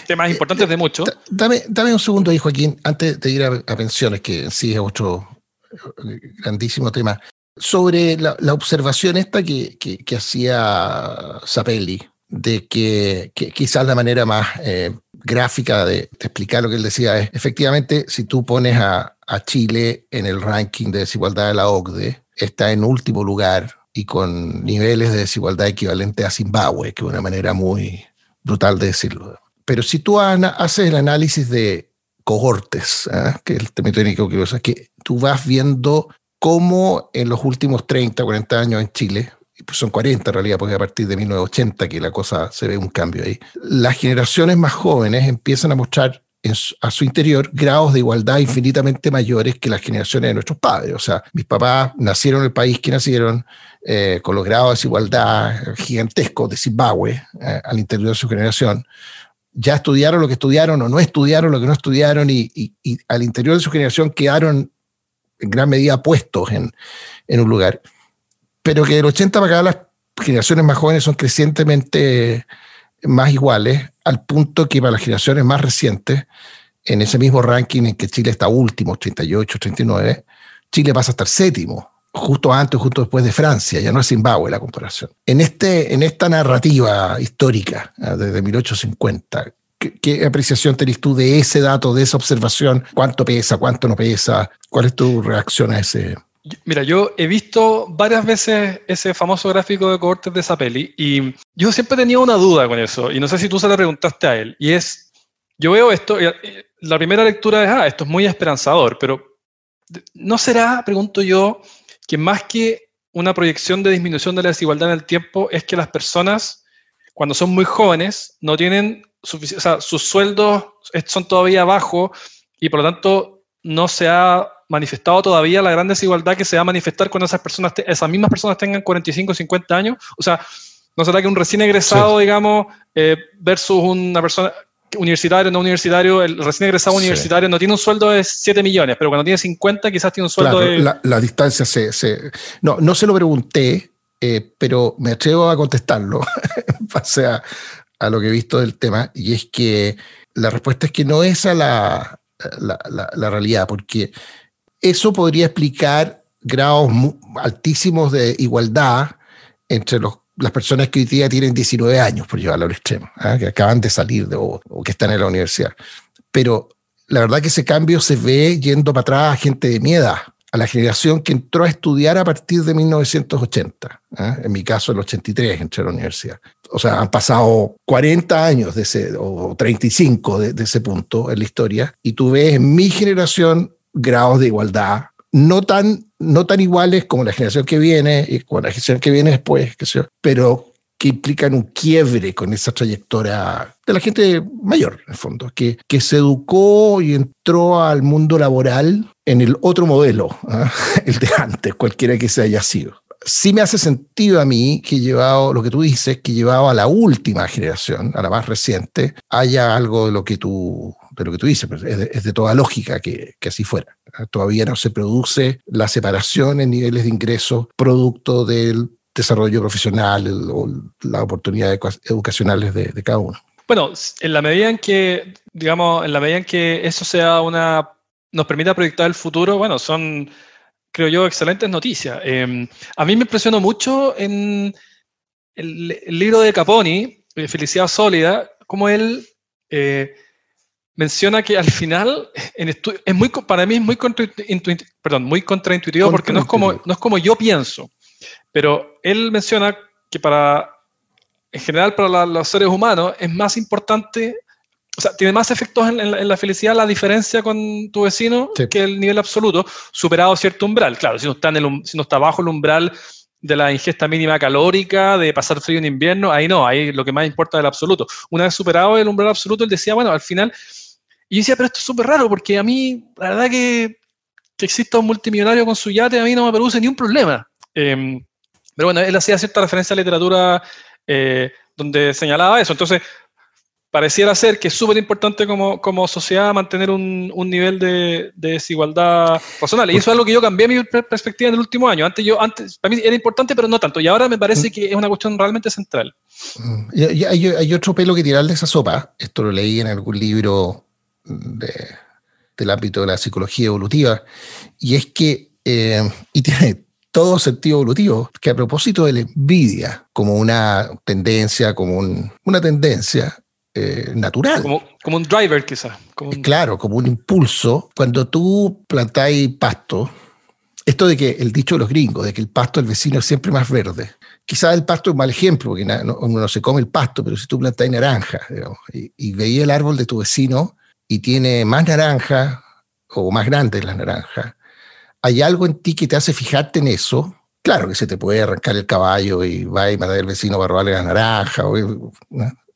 temas importantes de mucho. Dame, dame un segundo ahí, Joaquín, antes de ir a, pensiones, que sí es otro eh, grandísimo tema, sobre la, observación esta que, que, hacía Zapelli, de que, quizás la manera más eh, gráfica de, de, explicar lo que él decía es, efectivamente, si tú pones a, a Chile en el ranking de desigualdad de la OCDE, está en último lugar y con niveles de desigualdad equivalente a Zimbabue, que es una manera muy brutal de decirlo. Pero si tú haces el análisis de cohortes, ¿ah? que es el término técnico que usas, que tú vas viendo cómo en los últimos 30, 40 años en Chile, pues son 40 en realidad, porque a partir de 1980 que la cosa se ve un cambio ahí, las generaciones más jóvenes empiezan a mostrar a su interior grados de igualdad infinitamente mayores que las generaciones de nuestros padres. O sea, mis papás nacieron en el país que nacieron, eh, con los grados de desigualdad gigantescos de Zimbabue eh, al interior de su generación. Ya estudiaron lo que estudiaron o no estudiaron lo que no estudiaron y, al interior de su generación quedaron en gran medida puestos en, en un lugar. Pero que del 80 para acá las generaciones más jóvenes son crecientemente más iguales, al punto que para las generaciones más recientes, en ese mismo ranking en que Chile está último, 38, 39, Chile pasa a estar séptimo, justo antes, justo después de Francia, ya no es Zimbabue la comparación. En, este, en esta narrativa histórica, ah, desde 1850, ¿qué, apreciación tenés tú de ese dato, de esa observación? ¿Cuánto pesa, cuánto no pesa? ¿Cuál es tu reacción a ese, Mira, yo he visto varias veces ese famoso gráfico de cohortes de Zapelli y yo siempre tenido una duda con eso y no sé si tú se la preguntaste a él y es, yo veo esto, la primera lectura es, ah, esto es muy esperanzador, pero ¿no será, pregunto yo, que más que una proyección de disminución de la desigualdad en el tiempo es que las personas, cuando son muy jóvenes, no tienen suficiente, o sea, sus sueldos son todavía bajos y por lo tanto no se ha manifestado todavía la gran desigualdad que se va a manifestar cuando esas personas, esas mismas personas tengan 45 o 50 años. O sea, ¿no será que un recién egresado, digamos, eh, versus una persona universitario, no universitario, el recién egresado universitario no tiene un sueldo de 7 millones, pero cuando tiene 50 quizás tiene un sueldo de... La, la, distancia se, se... No, no se lo pregunté, eh, pero me atrevo a contestarlo. En base a, a, lo que he visto del tema, y es que la respuesta es que no es a la, la, la realidad, porque eso podría explicar grados altísimos de igualdad entre las personas que hoy día tienen 19 años, por llevarlo al extremo, ¿ah? que acaban de salir de, o, que están en la universidad. Pero la verdad que ese cambio se ve yendo para atrás a gente de mi edad, a la generación que entró a estudiar a partir de 1980. ¿ah? En mi caso, el 83 entré a la universidad. O sea, han pasado 40 años de ese, o 35 de, de ese punto en la historia, y tú ves en mi generación grados de igualdad no tan, no tan iguales como la generación que viene y como la generación que viene después, qué sé yo, pero que implican un quiebre con esa trayectoria de la gente mayor, en el fondo, que, que se educó y entró al mundo laboral en el otro modelo, ¿ah? el de antes, cualquiera que se haya sido. Sí me hace sentido a mí que llevado, lo que tú dices, que llevado a la última generación, a la más reciente, haya algo de lo que tú, de lo que tú dices, pues, es, de, toda lógica que, que así fuera. Todavía no se produce la separación en niveles de ingresos producto del desarrollo profesional o las oportunidades educacionales de, cada uno. Bueno, en la medida en que, digamos, en la medida que eso sea una, nos permita proyectar el futuro, bueno, son, creo yo, excelentes noticias. Em, a mí me impresionó mucho en el, libro de Caponi, eh, Felicidad Sólida, como él eh, menciona que al final, en es muy, para mí es muy, contraintuitivo, perdón, muy contraintuitivo porque no es, como, no es como yo pienso. Pero él menciona que para, en general, para los seres humanos es más importante, o sea, tiene más efectos en, la, felicidad la diferencia con tu vecino que el nivel absoluto, superado cierto umbral. Claro, si no, está en si no está bajo el umbral de la ingesta mínima calórica, de pasar frío en invierno, ahí no, ahí lo que más importa es el absoluto. Una vez superado el umbral absoluto, él decía, bueno, al final, y decía, pero esto es súper raro, porque a mí, la verdad que, que exista un multimillonario con su yate, a mí no me produce ni un problema. Em, pero bueno, él hacía cierta referencia a la literatura eh, donde señalaba eso. Entonces, pareciera ser que es súper importante como, como sociedad mantener un, un nivel de, de, desigualdad razonable. Y eso es algo que yo cambié mi perspectiva en el último año. Antes, yo, antes, para mí era importante, pero no tanto. Y ahora me parece mm. que es una cuestión realmente central. Mm. Y hay, hay, otro pelo que tirar de esa sopa. Esto lo leí en algún libro de, del ámbito de la psicología evolutiva. Y es que, eh, y tiene todo sentido evolutivo, que a propósito de la envidia como una tendencia, como una tendencia eh, natural. Como, como, un driver quizás. Claro, como un impulso. Cuando tú plantáis pasto, esto de que el dicho de los gringos, de que el pasto del vecino es siempre más verde. Quizás el pasto es un mal ejemplo, porque uno no se come el pasto, pero si tú plantáis naranja y, y veías el árbol de tu vecino y tiene más naranja o más grandes las naranjas, hay algo en ti que te hace fijarte en eso. Claro que se te puede arrancar el caballo y va y matar al vecino para robarle la naranja o,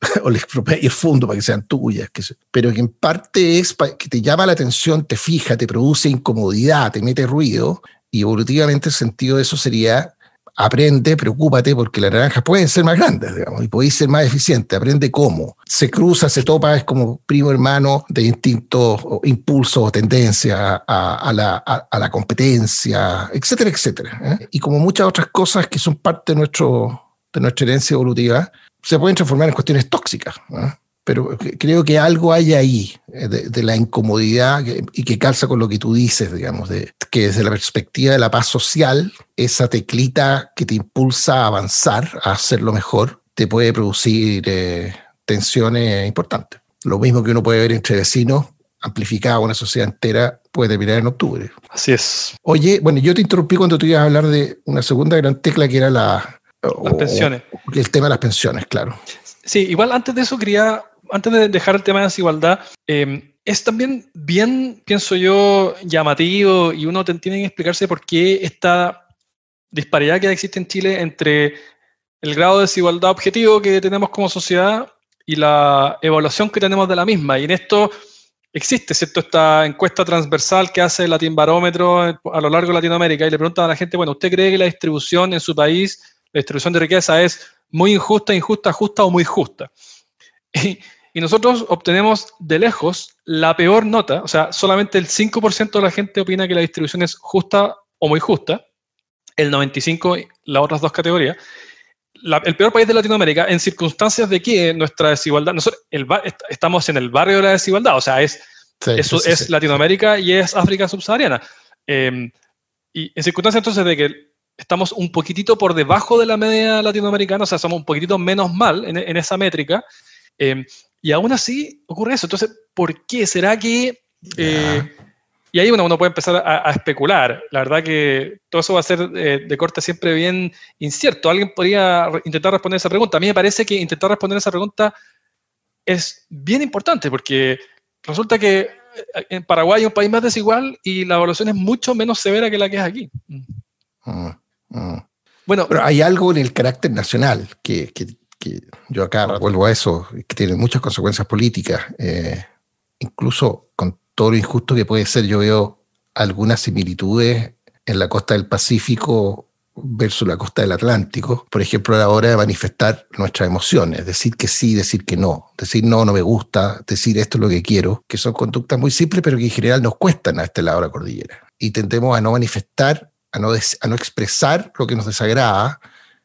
o le expropia el fondo para que sean tuyas. Que pero que en parte es que te llama la atención, te fija, te produce incomodidad, te mete ruido y evolutivamente el sentido de eso sería aprende, preocúpate, porque las naranjas pueden ser más grandes, digamos, y podéis ser más eficiente, aprende cómo. Se cruza, se topa, es como primo hermano de instintos, impulsos, tendencia a, la, a, la, competencia, etcétera, etcétera. ¿eh? Y como muchas otras cosas que son parte de, nuestro, de nuestra herencia evolutiva, se pueden transformar en cuestiones tóxicas. ¿eh? pero creo que algo hay ahí eh, de, la incomodidad y que calza con lo que tú dices, digamos, de, que desde la perspectiva de la paz social, esa teclita que te impulsa a avanzar, a hacerlo mejor, te puede producir eh, tensiones importantes. Lo mismo que uno puede ver entre vecinos, amplificado a una sociedad entera, puede terminar en octubre. Así es. Oye, bueno, yo te interrumpí cuando tú ibas a hablar de una segunda gran tecla que era la... Las pensiones. el tema de las pensiones, claro. Sí, igual antes de eso quería antes de dejar el tema de desigualdad, eh, es también bien, pienso yo, llamativo y uno tiene que explicarse por qué esta disparidad que existe en Chile entre el grado de desigualdad objetivo que tenemos como sociedad y la evaluación que tenemos de la misma. Y en esto existe, ¿cierto? Esta encuesta transversal que hace el Latin Barómetro a lo largo de Latinoamérica y le preguntan a la gente, bueno, ¿usted cree que la distribución en su país, la distribución de riqueza es muy injusta, injusta, justa o muy justa? Y, y nosotros obtenemos de lejos la peor nota, o sea, solamente el 5% de la gente opina que la distribución es justa o muy justa, el 95% las otras dos categorías. el peor país de Latinoamérica en circunstancias de que nuestra desigualdad, nosotros estamos en el barrio de la desigualdad, o sea, es, eso es Latinoamérica y es África subsahariana. Em, y en circunstancias entonces de que estamos un poquitito por debajo de la media latinoamericana, o sea, somos un poquitito menos mal en, esa métrica, em, y aún así ocurre eso. Entonces, ¿por qué? ¿Será que... Eh, y ahí uno, uno puede empezar a, especular. La verdad que todo eso va a ser eh, de corte siempre bien incierto. Alguien podría intentar responder esa pregunta. A mí me parece que intentar responder esa pregunta es bien importante porque resulta que eh, en Paraguay es un país más desigual y la evaluación es mucho menos severa que la que es aquí. Mm, mm. Bueno, pero hay algo en el carácter nacional que, que, yo acá vuelvo a eso, que tiene muchas consecuencias políticas, eh, incluso con todo lo injusto que puede ser, yo veo algunas similitudes en la costa del Pacífico versus la costa del Atlántico, por ejemplo, a la hora de manifestar nuestras emociones, decir que sí, decir que no, decir no, no me gusta, decir esto es lo que quiero, que son conductas muy simples, pero que en general nos cuestan a este lado de la cordillera. Y tendemos a no manifestar, a no, a no expresar lo que nos desagrada,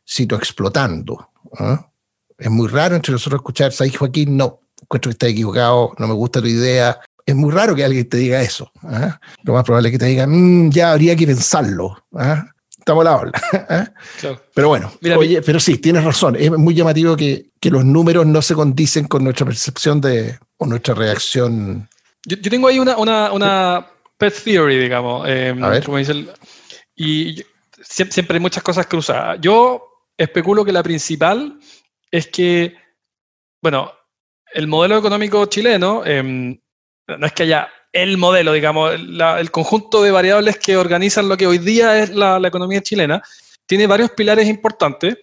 sino explotando. ¿ah? Es muy raro entre nosotros escuchar, ¿sabes, Joaquín? No, encuentro que está equivocado, no me gusta tu idea, es muy raro que alguien te diga eso. ¿ah? Lo más probable es que te diga, mm, ya habría que pensarlo. ¿ah? Estamos a la. ¿ah? Pero bueno, oye, pero sí, tienes razón. Es muy llamativo que, que, los números no se condicen con nuestra percepción de, o nuestra reacción. Yo, tengo ahí una, una, una, pet theory, digamos. A ver. Como dice y siempre hay muchas cosas cruzadas. Yo especulo que la principal es que, bueno, el modelo económico chileno eh, no es que haya el modelo, digamos, el conjunto de variables que organizan lo que hoy día es la, economía chilena, tiene varios pilares importantes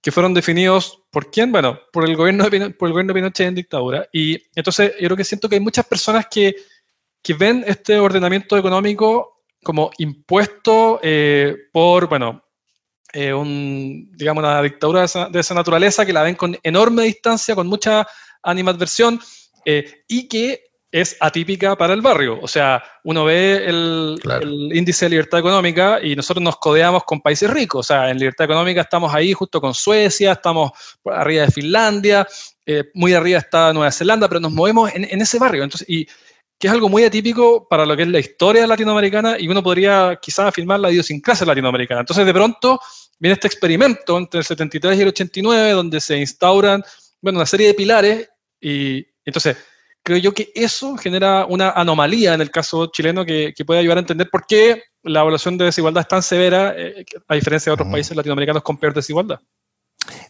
que fueron definidos por quién, bueno, por el gobierno de, por el gobierno de Pinochet en dictadura. Y entonces yo creo que siento que hay muchas personas que, que ven este ordenamiento económico como impuesto eh, por, bueno, eh, un, digamos, una dictadura de esa, de esa, naturaleza que la ven con enorme distancia, con mucha animadversión eh, y que es atípica para el barrio. O sea, uno ve el, índice de libertad económica y nosotros nos codeamos con países ricos. O sea, en libertad económica estamos ahí justo con Suecia, estamos arriba de Finlandia, eh, muy arriba está Nueva Zelanda, pero nos movemos en, ese barrio. Entonces, y que es algo muy atípico para lo que es la historia latinoamericana y uno podría quizás afirmar la idiosincrasia latinoamericana. Entonces, de pronto viene este experimento entre el 73 y el 89 donde se instauran, bueno, una serie de pilares y entonces creo yo que eso genera una anomalía en el caso chileno que, puede ayudar a entender por qué la evaluación de desigualdad es tan severa, eh, a diferencia de otros países latinoamericanos con peor desigualdad.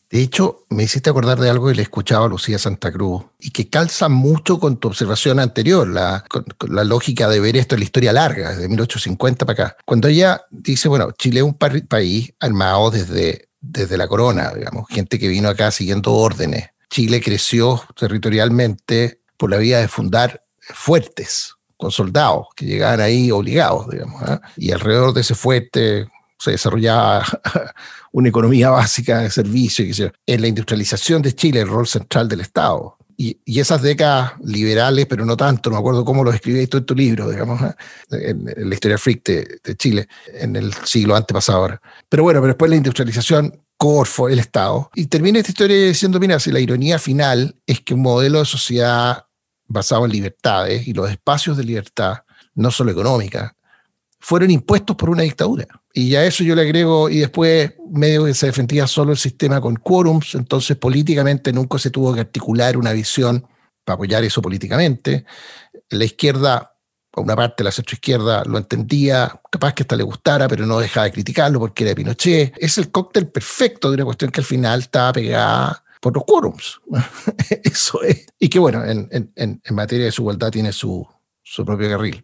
De hecho, me hiciste acordar de algo que le escuchaba a Lucía Santa Cruz y que calza mucho con tu observación anterior, la, la lógica de ver esto en la historia larga, desde 1850 para acá. Cuando ella dice, bueno, Chile es un país armado desde, desde la corona, digamos, gente que vino acá siguiendo órdenes. Chile creció territorialmente por la vía de fundar fuertes con soldados que llegaban ahí obligados, digamos. ¿ah? Y alrededor de ese fuerte se desarrollaba una economía básica de servicio. En la industrialización de Chile, el rol central del Estado. Y, esas décadas liberales, pero no tanto, no me acuerdo cómo lo escribí tú en tu libro, digamos, ¿ah? en, la historia freak de, de, Chile, en el siglo antepasado ahora. Pero bueno, pero después la industrialización Corfo, el Estado. Y termina esta historia diciendo, mira, si la ironía final es que un modelo de sociedad basado en libertades y los espacios de libertad, no solo económica, fueron impuestos por una dictadura. Y a eso yo le agrego, y después medio que se defendía solo el sistema con quórums, entonces políticamente nunca se tuvo que articular una visión para apoyar eso políticamente. La izquierda, una parte de la centroizquierda, lo entendía, capaz que hasta le gustara, pero no dejaba de criticarlo porque era de Pinochet. Es el cóctel perfecto de una cuestión que al final estaba pegada por los quórums. Eso es. Y que bueno, en, en, en materia de desigualdad tiene su, su propio carril.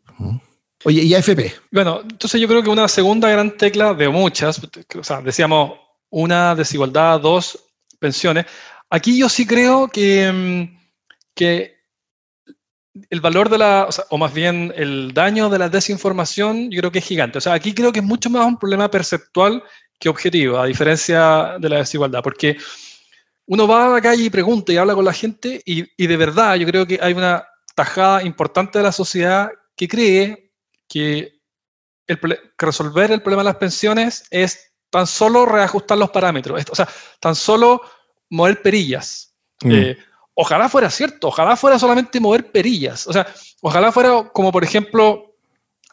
Oye, ¿y AFP? Bueno, entonces yo creo que una segunda gran tecla de muchas, o sea, decíamos una desigualdad, dos pensiones. Aquí yo sí creo que, mm, que el valor de la, o, sea, o, más bien el daño de la desinformación, yo creo que es gigante. O sea, aquí creo que es mucho más un problema perceptual que objetivo, a diferencia de la desigualdad, porque uno va a la calle y pregunta y habla con la gente y, de verdad yo creo que hay una tajada importante de la sociedad que cree que, resolver el problema de las pensiones es tan solo reajustar los parámetros, o sea, tan solo mover perillas. Mm. Eh, ojalá fuera cierto, ojalá fuera solamente mover perillas, o sea, ojalá fuera como por ejemplo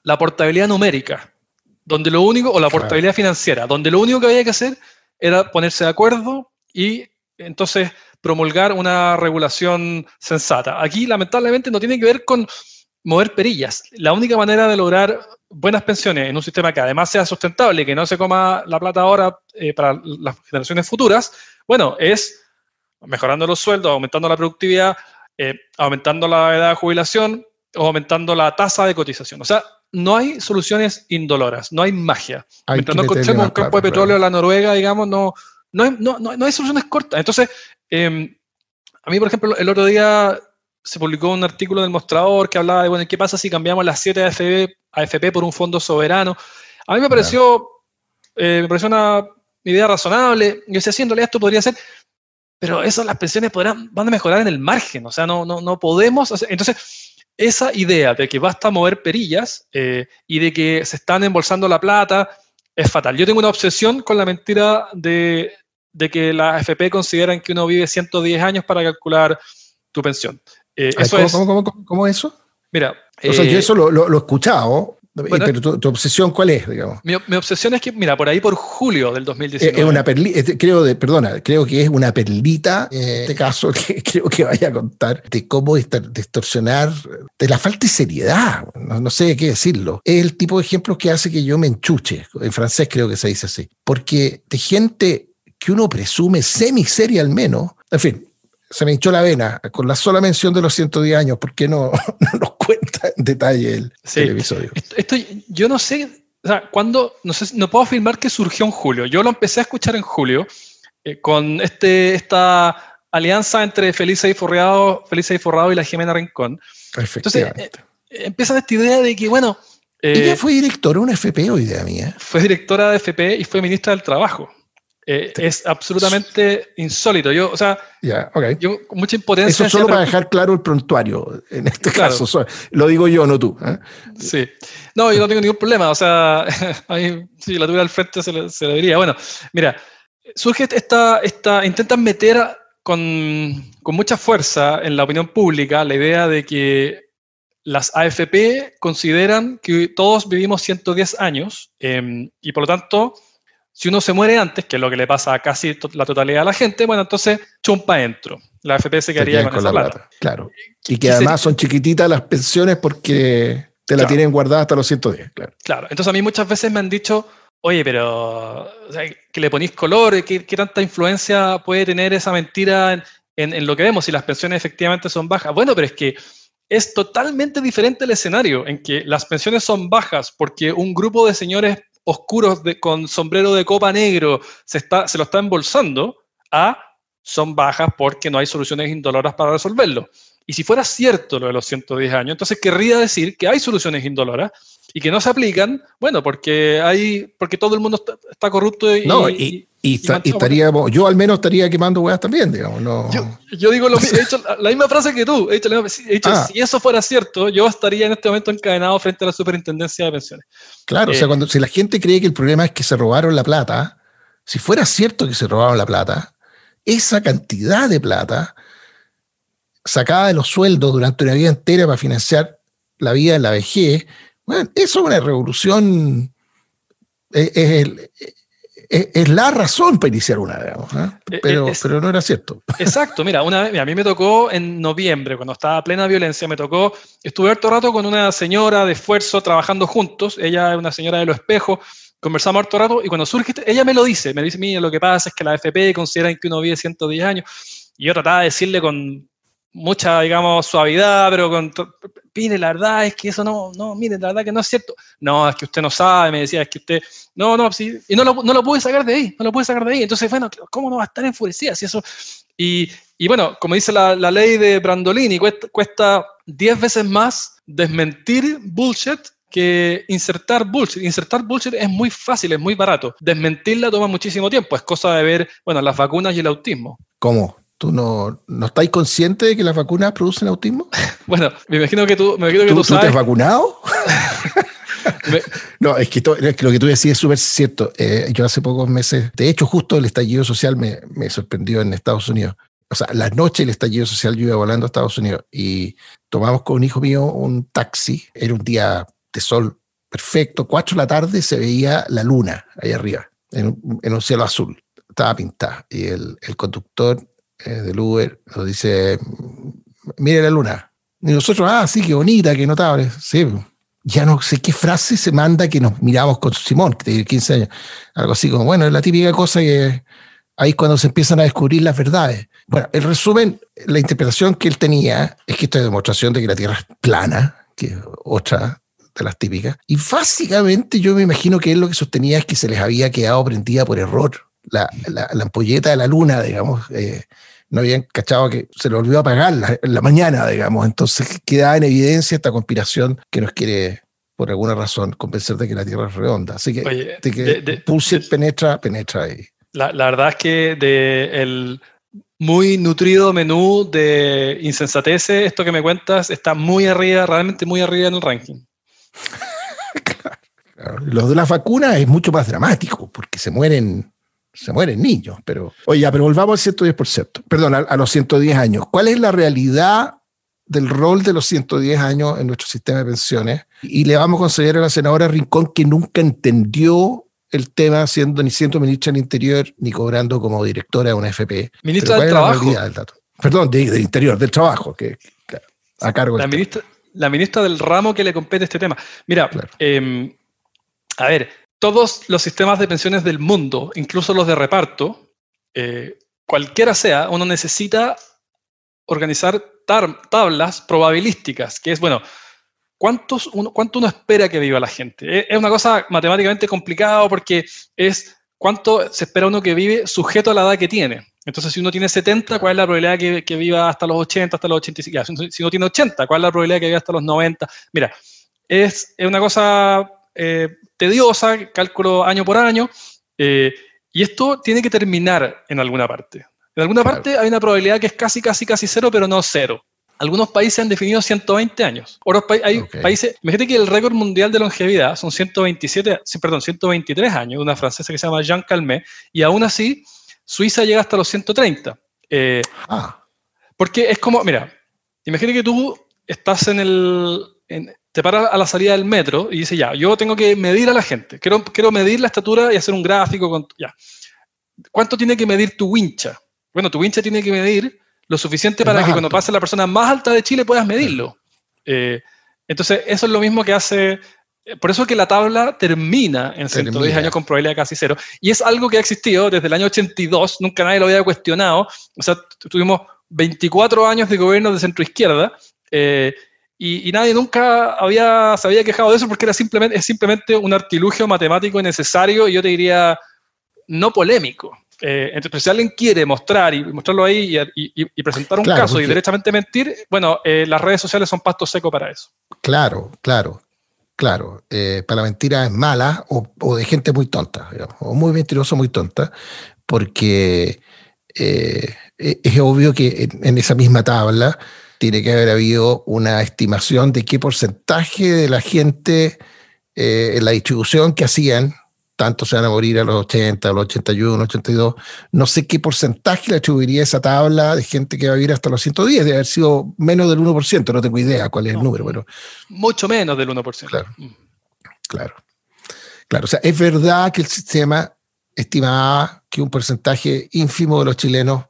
la portabilidad numérica donde lo único, o la portabilidad financiera, donde lo único que había que hacer era ponerse de acuerdo y entonces promulgar una regulación sensata. Aquí, lamentablemente, no tiene que ver con mover perillas. La única manera de lograr buenas pensiones en un sistema que además sea sustentable y que no se coma la plata ahora eh, para las generaciones futuras, bueno, es mejorando los sueldos, aumentando la productividad, eh, aumentando la edad de jubilación o aumentando la tasa de cotización. O sea, no hay soluciones indoloras, no hay magia. Mientras no encontremos un campo de petróleo en la Noruega, digamos, no, no, hay, no, no, hay soluciones cortas. Entonces, em, a mí, por ejemplo, el otro día se publicó un artículo del mostrador que hablaba de, bueno, ¿qué pasa si cambiamos las 7 AFP, AFP por un fondo soberano? A mí me pareció, eh, me pareció una idea razonable. Yo decía, sí, en realidad esto podría ser, pero eso las pensiones podrán, van a mejorar en el margen, o sea, no, no, no podemos. entonces, esa idea de que basta mover perillas eh, y de que se están embolsando la plata es fatal. Yo tengo una obsesión con la mentira de, que las AFP consideran que uno vive 110 años para calcular tu pensión. Eh, eso ¿cómo, es, cómo, eso? Mira. O sea, yo eh, eso lo, lo, he escuchado, pero tu, obsesión, ¿cuál es? Digamos? Mi, obsesión es que, mira, por ahí por julio del 2019. Es una perlita, creo, de, perdona, creo que es una perlita, eh, este caso, que creo que vaya a contar de cómo distorsionar, de la falta de seriedad, no, sé qué decirlo. Es el tipo de ejemplos que hace que yo me enchuche, en francés creo que se dice así, porque de gente que uno presume semi-seria al menos, en fin, se me hinchó la vena con la sola mención de los 110 años, ¿por qué no, nos cuenta en detalle el, episodio? Esto, yo no sé, o sea, cuando, no sé, no puedo afirmar que surgió en julio. Yo lo empecé a escuchar en julio eh, con este, esta alianza entre Felice y Forrado, Felice y Forrado y la Jimena Rincón. Entonces, eh, empieza esta idea de que, bueno... Ella eh, fue directora de una FP hoy idea mía. Fue directora de FP y fue ministra del Trabajo. Eh, es absolutamente insólito. Yo, o sea, yo con mucha impotencia. Eso solo para dejar claro el prontuario, en este caso. Lo digo yo, no tú. ¿eh? Sí. No, yo no tengo ningún problema. O sea, si la tuviera al frente se le, se diría. Bueno, mira, surge esta, esta intentan meter con, con mucha fuerza en la opinión pública la idea de que las AFP consideran que todos vivimos 110 años em, y por lo tanto si uno se muere antes, que es lo que le pasa a casi la totalidad de la gente, bueno, entonces chumpa dentro. La AFP se quedaría con, esa plata. Claro. Y que además son chiquititas las pensiones porque te la tienen guardada hasta los 110, claro. Claro. Entonces a mí muchas veces me han dicho, oye, pero que le ponéis color, ¿qué, ¿qué, tanta influencia puede tener esa mentira en, en, lo que vemos si las pensiones efectivamente son bajas? Bueno, pero es que es totalmente diferente el escenario en que las pensiones son bajas porque un grupo de señores oscuros con sombrero de copa negro se, está, se lo está embolsando, a son bajas porque no hay soluciones indoloras para resolverlo. Y si fuera cierto lo de los 110 años, entonces querría decir que hay soluciones indoloras y que no se aplican, bueno, porque hay, porque todo el mundo está, corrupto y, no, y, estaríamos, yo al menos estaría quemando huevas también, digamos. No. Yo, digo lo, he hecho la misma frase que tú, he dicho, ah. si eso fuera cierto, yo estaría en este momento encadenado frente a la superintendencia de pensiones. Claro, o sea, eh, cuando si la gente cree que el problema es que se robaron la plata, si fuera cierto que se robaron la plata, esa cantidad de plata sacada de los sueldos durante una vida entera para financiar la vida en la vejez, bueno, eso es una revolución, es, la razón para iniciar una, digamos, ¿eh? Eh, pero, pero no era cierto. Exacto, mira, una a mí me tocó en noviembre, cuando estaba plena violencia, me tocó, estuve harto rato con una señora de esfuerzo trabajando juntos, ella es una señora de los espejos, conversamos harto rato y cuando surge, ella me lo dice, me dice, mira, lo que pasa es que la FP consideran que uno vive 110 años, y yo trataba de decirle con mucha, digamos, suavidad, pero con, pide la verdad es que eso no, no, mire, la verdad que no es cierto. No, es que usted no sabe, me decía, es que usted, no, no, sí, y no lo, no lo pude sacar de ahí, no lo pude sacar de ahí. Entonces, bueno, ¿cómo no va a estar enfurecida si eso? Y, y bueno, como dice la, la ley de Brandolini, cuesta 10 veces más desmentir bullshit que insertar bullshit. Insertar bullshit es muy fácil, es muy barato. Desmentirla toma muchísimo tiempo. Es cosa de ver, bueno, las vacunas y el autismo. ¿Cómo? ¿Tú no, no estáis consciente de que las vacunas producen autismo? bueno, me imagino que tú, me imagino que tú, ¿tú, te has vacunado? no, es que, lo que tú decís es súper cierto. Eh, yo hace pocos meses, de hecho, justo el estallido social me, me sorprendió en Estados Unidos. O sea, la noche del estallido social yo iba volando a Estados Unidos y tomamos con un hijo mío un taxi. Era un día de sol perfecto, 4 de la tarde se veía la luna ahí arriba, en, un cielo azul, estaba pintada. Y el, conductor eh, del Uber nos dice, mire la luna. Y nosotros, ah, sí, qué bonita, qué notable. Sí, ya no sé qué frase se manda que nos miramos con Simón, que tiene 15 años. Algo así como, bueno, es la típica cosa que ahí es cuando se empiezan a descubrir las verdades. Bueno, el resumen, la interpretación que él tenía es que esta es demostración de que la Tierra es plana, que es otra de las típicas. Y básicamente yo me imagino que él lo que sostenía es que se les había quedado prendida por error la, la, ampolleta de la luna, digamos. Eh, no habían cachado que se le olvidó apagar en la mañana, digamos. Entonces queda en evidencia esta conspiración que nos quiere, por alguna razón, convencer de que la Tierra es redonda. Así que, de que penetra, penetra ahí. La, la, verdad es que de el muy nutrido menú de insensateces, esto que me cuentas está muy arriba, realmente muy arriba en el ranking. claro, Los de las vacunas es mucho más dramático, porque se mueren se mueren niños, pero... Oye, pero volvamos al 110%, perdón, a, los 110 años. ¿Cuál es la realidad del rol de los 110 años en nuestro sistema de pensiones? Y le vamos a conceder a la senadora Rincón que nunca entendió el tema siendo ni siendo ministra del Interior ni cobrando como directora de una FP. Ministra del Trabajo. Perdón, del Interior, del Trabajo, que, a cargo la ministra, la ministra del ramo que le compete este tema. Mira, em, a ver, todos los sistemas de pensiones del mundo, incluso los de reparto, eh, cualquiera sea, uno necesita organizar tablas probabilísticas, que es, bueno, ¿cuántos uno, ¿cuánto uno espera que viva la gente? Es una cosa matemáticamente complicada porque es cuánto se espera uno que vive sujeto a la edad que tiene. Entonces, si uno tiene 70, ¿cuál es la probabilidad que, que viva hasta los 80, hasta los 85? Si uno tiene 80, ¿cuál es la probabilidad que viva hasta los 90? Mira, es, es una cosa eh, tediosa, cálculo año por año, eh, y esto tiene que terminar en alguna parte. En alguna parte hay una probabilidad que es casi, casi, casi cero, pero no cero. Algunos países han definido 120 años. Otros hay países, imagínate que el récord mundial de longevidad son 127, perdón, 123 años, de una francesa que se llama Jean Calmet, y aún así Suiza llega hasta los 130. Eh, ah. Porque es como, mira, imagínate que tú estás en el, te para a la salida del metro y dice, ya, yo tengo que medir a la gente, quiero, quiero medir la estatura y hacer un gráfico con, ya. ¿Cuánto tiene que medir tu wincha? Bueno, tu wincha tiene que medir lo suficiente para que cuando pase la persona más alta de Chile puedas medirlo. Eh, entonces, eso es lo mismo que hace, por eso que la tabla termina en 110 años con probabilidad casi cero. Y es algo que ha existido desde el año 82, nunca nadie lo había cuestionado. O sea, tuvimos 24 años de gobierno de centro izquierda. Eh, y, nadie nunca había, se había quejado de eso porque era simplemente, es simplemente un artilugio matemático necesario y yo te diría no polémico. Eh, entonces, si alguien quiere mostrar y mostrarlo ahí y, presentar un caso y derechamente mentir, bueno, eh, las redes sociales son pasto seco para eso. Claro, claro, claro. Eh, para la mentira es mala o, de gente muy tonta, digamos, o muy mentiroso, muy tonta, porque es obvio que en esa misma tabla tiene que haber habido una estimación de qué porcentaje de la gente eh, en la distribución que hacían, tanto se van a morir a los 80, a los 81, 82, no sé qué porcentaje le atribuiría esa tabla de gente que va a vivir hasta los 110, debe haber sido menos del 1%, no tengo idea cuál es el número, pero... Mucho menos del 1%. Claro, claro. Claro, o sea, es verdad que el sistema estimaba que un porcentaje ínfimo de los chilenos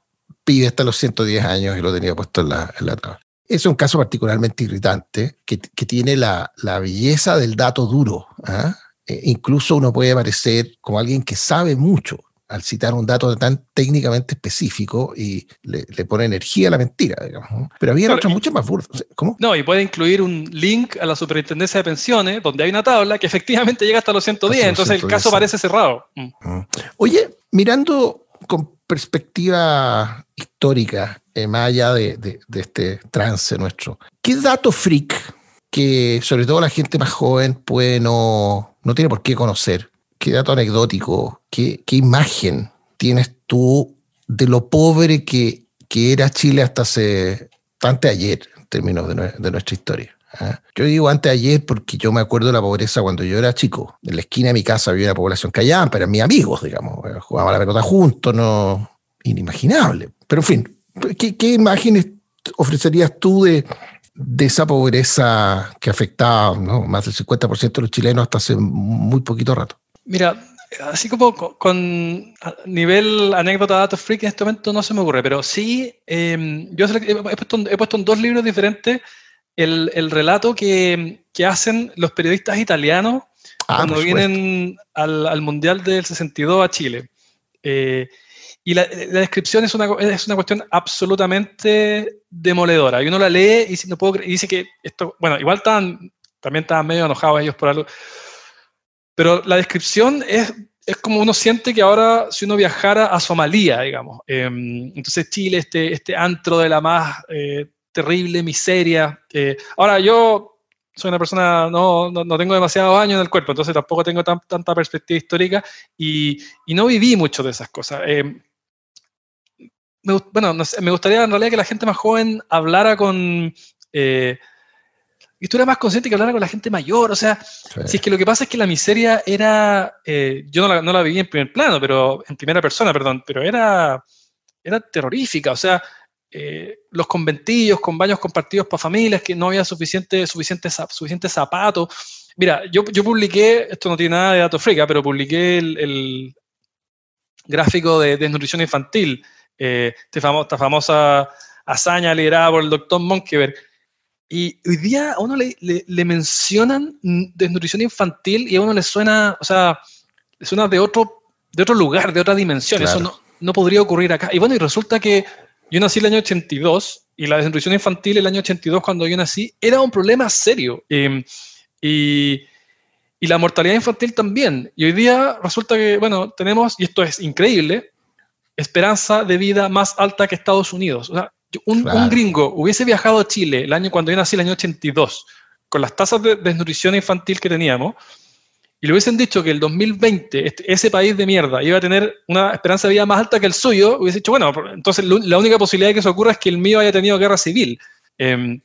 vive hasta los 110 años y lo tenía puesto en la, en tabla. Es un caso particularmente irritante que, tiene la, belleza del dato duro. ¿ah? E incluso uno puede parecer como alguien que sabe mucho al citar un dato tan técnicamente específico y le, pone energía a la mentira, digamos. Pero había otras mucho más burdas. ¿Cómo? No, y puede incluir un link a la superintendencia de pensiones donde hay una tabla que efectivamente llega hasta los 110, entonces el caso parece cerrado. Mm. Oye, mirando con perspectiva histórica, eh, más allá de, este trance nuestro, ¿qué dato freak que sobre todo la gente más joven puede no, no tiene por qué conocer? ¿Qué dato anecdótico? ¿Qué, imagen tienes tú de lo pobre que, que era Chile hasta hace, ayer, en términos de nuestra historia? ¿Ah? Yo digo antes ayer porque yo me acuerdo de la pobreza cuando yo era chico. En la esquina de mi casa había una población callada, pero eran mis amigos, digamos. Jugaban la pelota juntos, no. Inimaginable. Pero en fin, ¿qué, imágenes ofrecerías tú de, de esa pobreza que afectaba más del 50% de los chilenos hasta hace muy poquito rato. Mira, así como con, nivel anécdota datos freak en este momento no se me ocurre, pero sí, em, yo he puesto, en dos libros diferentes el, relato que, hacen los periodistas italianos ah, cuando vienen al, Mundial del 62 a Chile. Eh, y la, descripción es una, es una cuestión absolutamente demoledora. Y uno la lee y, no puedo, y dice que esto, bueno, igual están, también estaban medio enojados ellos por algo. Pero la descripción es, es como uno siente que ahora si uno viajara a Somalia, digamos. Em, entonces Chile, este, este antro de la más eh, terrible miseria. ahora yo soy una persona, no, no, tengo demasiados años en el cuerpo, entonces tampoco tengo tanta perspectiva histórica y, y, no viví mucho de esas cosas. Em, bueno, me gustaría en realidad que la gente más joven hablara con... Eh, y tú eras más consciente que hablara con la gente mayor, o sea, si es que lo que pasa es que la miseria era, eh, yo no la, no la, viví en primer plano, pero en primera persona, perdón, pero era, era terrorífica, o sea, eh, los conventillos con baños compartidos para familias, que no había suficiente, suficiente, suficiente zapatos. Mira, yo, yo publiqué, esto no tiene nada de datos frica, pero publiqué el, el gráfico de desnutrición infantil eh, este esta famosa hazaña liderada por el doctor Monkeberg. Y hoy día a uno le, le, mencionan desnutrición infantil y a uno le suena, o sea, le suena de otro, de otro lugar, de otra dimensión. Eso no, no podría ocurrir acá. Y bueno, y resulta que yo nací el año 82 y la desnutrición infantil el año 82 cuando yo nací era un problema serio. Em, y, y, la mortalidad infantil también. Y hoy día resulta que, bueno, tenemos, y esto es increíble, esperanza de vida más alta que Estados Unidos. O sea, un, gringo hubiese viajado a Chile el año cuando yo nací, el año 82, con las tasas de desnutrición infantil que teníamos, y le hubiesen dicho que el 2020 este, ese país de mierda iba a tener una esperanza de vida más alta que el suyo, hubiese dicho, bueno, entonces la única posibilidad de que eso ocurra es que el mío haya tenido guerra civil. Em,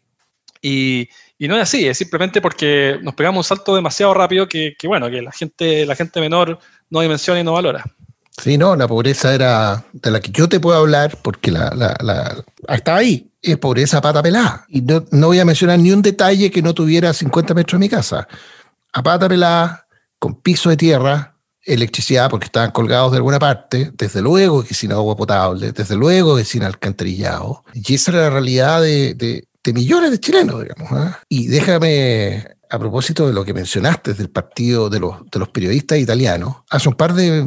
y, no es así, es simplemente porque nos pegamos un salto demasiado rápido que, que, bueno, que la gente, la gente menor no dimensiona y no valora. Sí, no, la pobreza era de la que yo te puedo hablar porque la, la, la estaba ahí, es pobreza pata pelada. Y no, no, voy a mencionar ni un detalle que no tuviera 50 metros de mi casa. A pata pelada, con piso de tierra, electricidad porque estaban colgados de alguna parte, desde luego que sin agua potable, desde luego que sin alcantarillado. Y esa era la realidad de, de, de millones de chilenos, digamos. ¿eh? Y déjame a propósito de lo que mencionaste del partido de los, de los periodistas italianos, hace un par de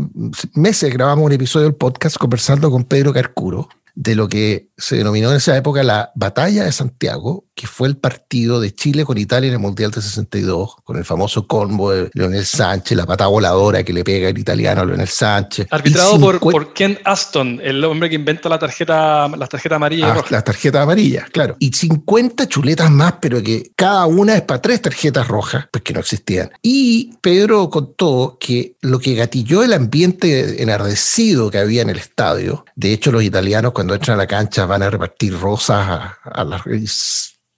meses grabamos un episodio del podcast conversando con Pedro Carcuro, de lo que se denominó en esa época la Batalla de Santiago, que fue el partido de Chile con Italia en el Mundial de 62, con el famoso combo de Leonel Sánchez, la pata voladora que le pega el italiano a Leonel Sánchez. Arbitrado por, por, Ken Aston, el hombre que inventa la tarjeta, la tarjeta amarilla. Ah, la tarjeta amarilla, claro. Y 50 chuletas más, pero que cada una es para tres tarjetas rojas, pues que no existían. Y Pedro contó que lo que gatilló el ambiente enardecido que había en el estadio, de hecho los italianos cuando entran a la cancha van a repartir rosas a, a las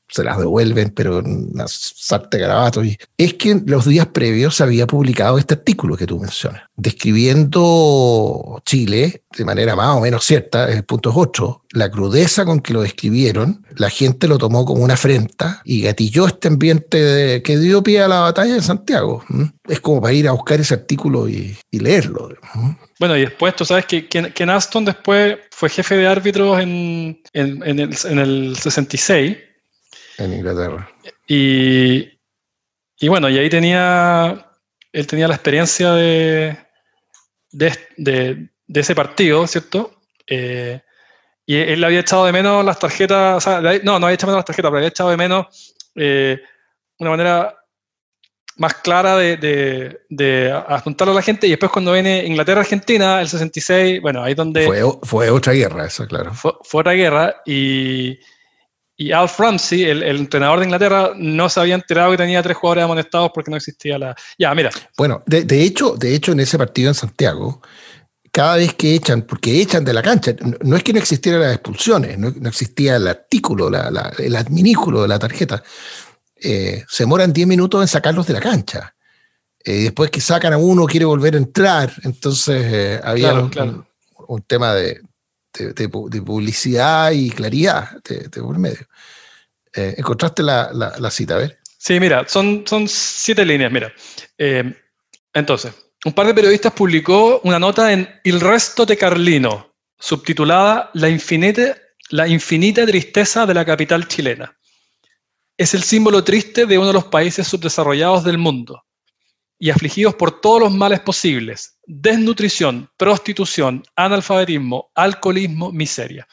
se las devuelven, pero una sarta de. Y es que los días previos se había publicado este artículo que tú mencionas, describiendo Chile de manera más o menos cierta, el punto 8, la crudeza con que lo describieron, la gente lo tomó como una afrenta y gatilló este ambiente que dio pie a la batalla de Santiago. Es como para ir a buscar ese artículo y, leerlo. Bueno, y después tú sabes que Ken, Aston después fue jefe de árbitros en, en, el, en el 66 en Inglaterra. Y, y bueno, y ahí tenía, él tenía la experiencia de, de, ese partido, ¿cierto? Eh, y él había echado de menos las tarjetas, o sea, no, no había echado de menos las tarjetas, pero había echado de menos eh, una manera más clara de, de, de apuntar a la gente. Y después cuando viene Inglaterra-Argentina, el 66, bueno, ahí donde... Fue, fue otra guerra, eso, claro. Fue, fue otra guerra y y Alf Ramsey, el, entrenador de Inglaterra, no se había enterado que tenía tres jugadores amonestados porque no existía la. Ya, mira. Bueno, de, hecho, de hecho, en ese partido en Santiago, cada vez que echan, porque echan de la cancha, no, es que no existieran las expulsiones, no, existía el artículo, el adminículo de la tarjeta. Eh, se demoran 10 minutos en sacarlos de la cancha. Eh, después que sacan a uno, quiere volver a entrar. Entonces eh, había un, tema de, de, publicidad y claridad de, por medio. Eh, ¿Encontraste la, la, cita? A ver. Sí, mira, son, son siete líneas, mira. Eh, entonces, un par de periodistas publicó una nota en Il Resto de Carlino, subtitulada La infinita, la infinita tristeza de la capital chilena. Es el símbolo triste de uno de los países subdesarrollados del mundo y afligidos por todos los males posibles, desnutrición, prostitución, analfabetismo, alcoholismo, miseria.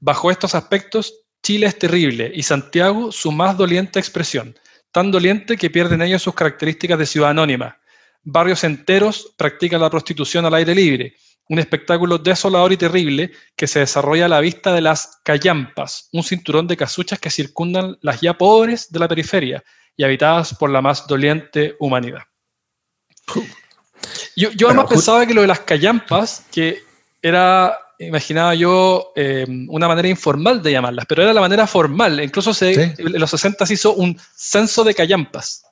Bajo estos aspectos, Chile es terrible y Santiago su más doliente expresión, tan doliente que pierden ellos sus características de ciudad anónima. Barrios enteros practican la prostitución al aire libre, un espectáculo desolador y terrible que se desarrolla a la vista de las callampas, un cinturón de casuchas que circundan las ya pobres de la periferia y habitadas por la más doliente humanidad. Yo, yo además pensaba que lo de las callampas, que era, imaginaba yo, eh, una manera informal de llamarlas, pero era la manera formal. Incluso se, en los 60 se hizo un censo de callampas.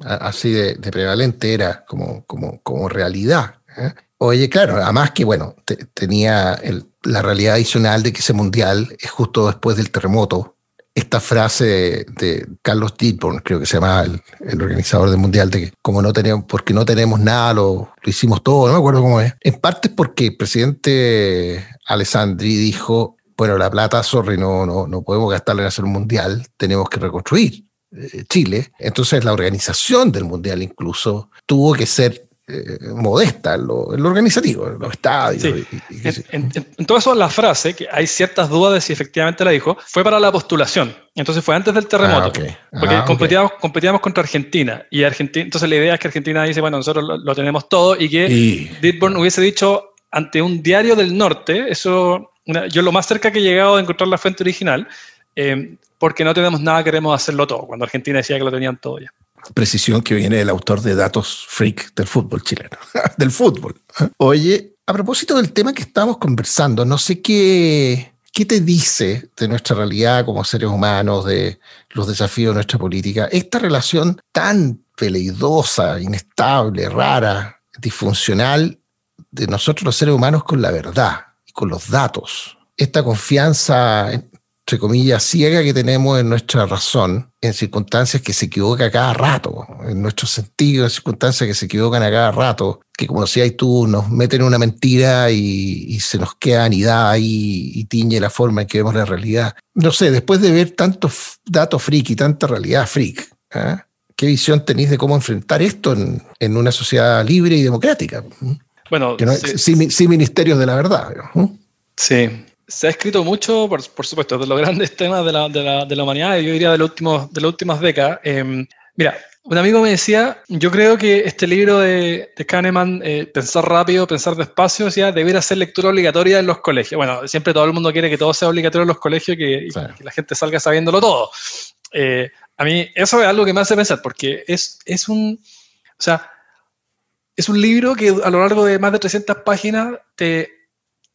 Así de, prevalente era como, como, como realidad. ¿eh? Oye, claro, además que, bueno, tenía la realidad adicional de que ese mundial es justo después del terremoto esta frase de, Carlos Dittborn, creo que se llama el, organizador del mundial, de que como no tenemos, porque no tenemos nada, lo, hicimos todo, no me acuerdo cómo es. En parte porque el presidente Alessandri dijo, bueno, la plata, sorry, no, no, no podemos gastarla en hacer un mundial, tenemos que reconstruir eh, Chile. Entonces la organización del mundial incluso tuvo que ser eh, modesta en lo, organizativo, en los estadios. en, todo eso, la frase, que hay ciertas dudas de si efectivamente la dijo, fue para la postulación. Entonces fue antes del terremoto. Ah, porque ah, competíamos, contra Argentina. Y Argentina. Entonces la idea es que Argentina dice, bueno, nosotros lo, tenemos todo. Y que y... hubiese dicho ante un diario del norte, eso, yo lo más cerca que he llegado de encontrar la fuente original, eh, porque no tenemos nada, queremos hacerlo todo. Cuando Argentina decía que lo tenían todo ya precisión que viene del autor de Datos Freak del fútbol chileno, del fútbol. Oye, a propósito del tema que estamos conversando, no sé qué, qué te dice de nuestra realidad como seres humanos, de los desafíos de nuestra política, esta relación tan peleidosa, inestable, rara, disfuncional de nosotros los seres humanos con la verdad y con los datos. Esta confianza entre comillas, ciega que tenemos en nuestra razón, en circunstancias que se equivoca cada rato, en nuestros sentidos, en circunstancias que se equivocan a cada rato, que como decías tú, nos meten una mentira y, se nos queda anidada y, y tiñe la forma en que vemos la realidad. No sé, después de ver tantos datos freak y tanta realidad freak, ¿eh? ¿qué visión tenéis de cómo enfrentar esto en, una sociedad libre y democrática? Bueno, sin, ministerios de la verdad. Sí, se ha escrito mucho, por, supuesto, de los grandes temas de la, de la, de la humanidad, yo diría de, los últimos, de las últimas décadas. Em, mira, un amigo me decía, yo creo que este libro de, de Kahneman, eh, Pensar rápido, pensar despacio, decía, debería ser lectura obligatoria en los colegios. Bueno, siempre todo el mundo quiere que todo sea obligatorio en los colegios y que, la gente salga sabiéndolo todo. Eh, a mí eso es algo que me hace pensar, porque es, es un, o sea, es un libro que a lo largo de más de 300 páginas te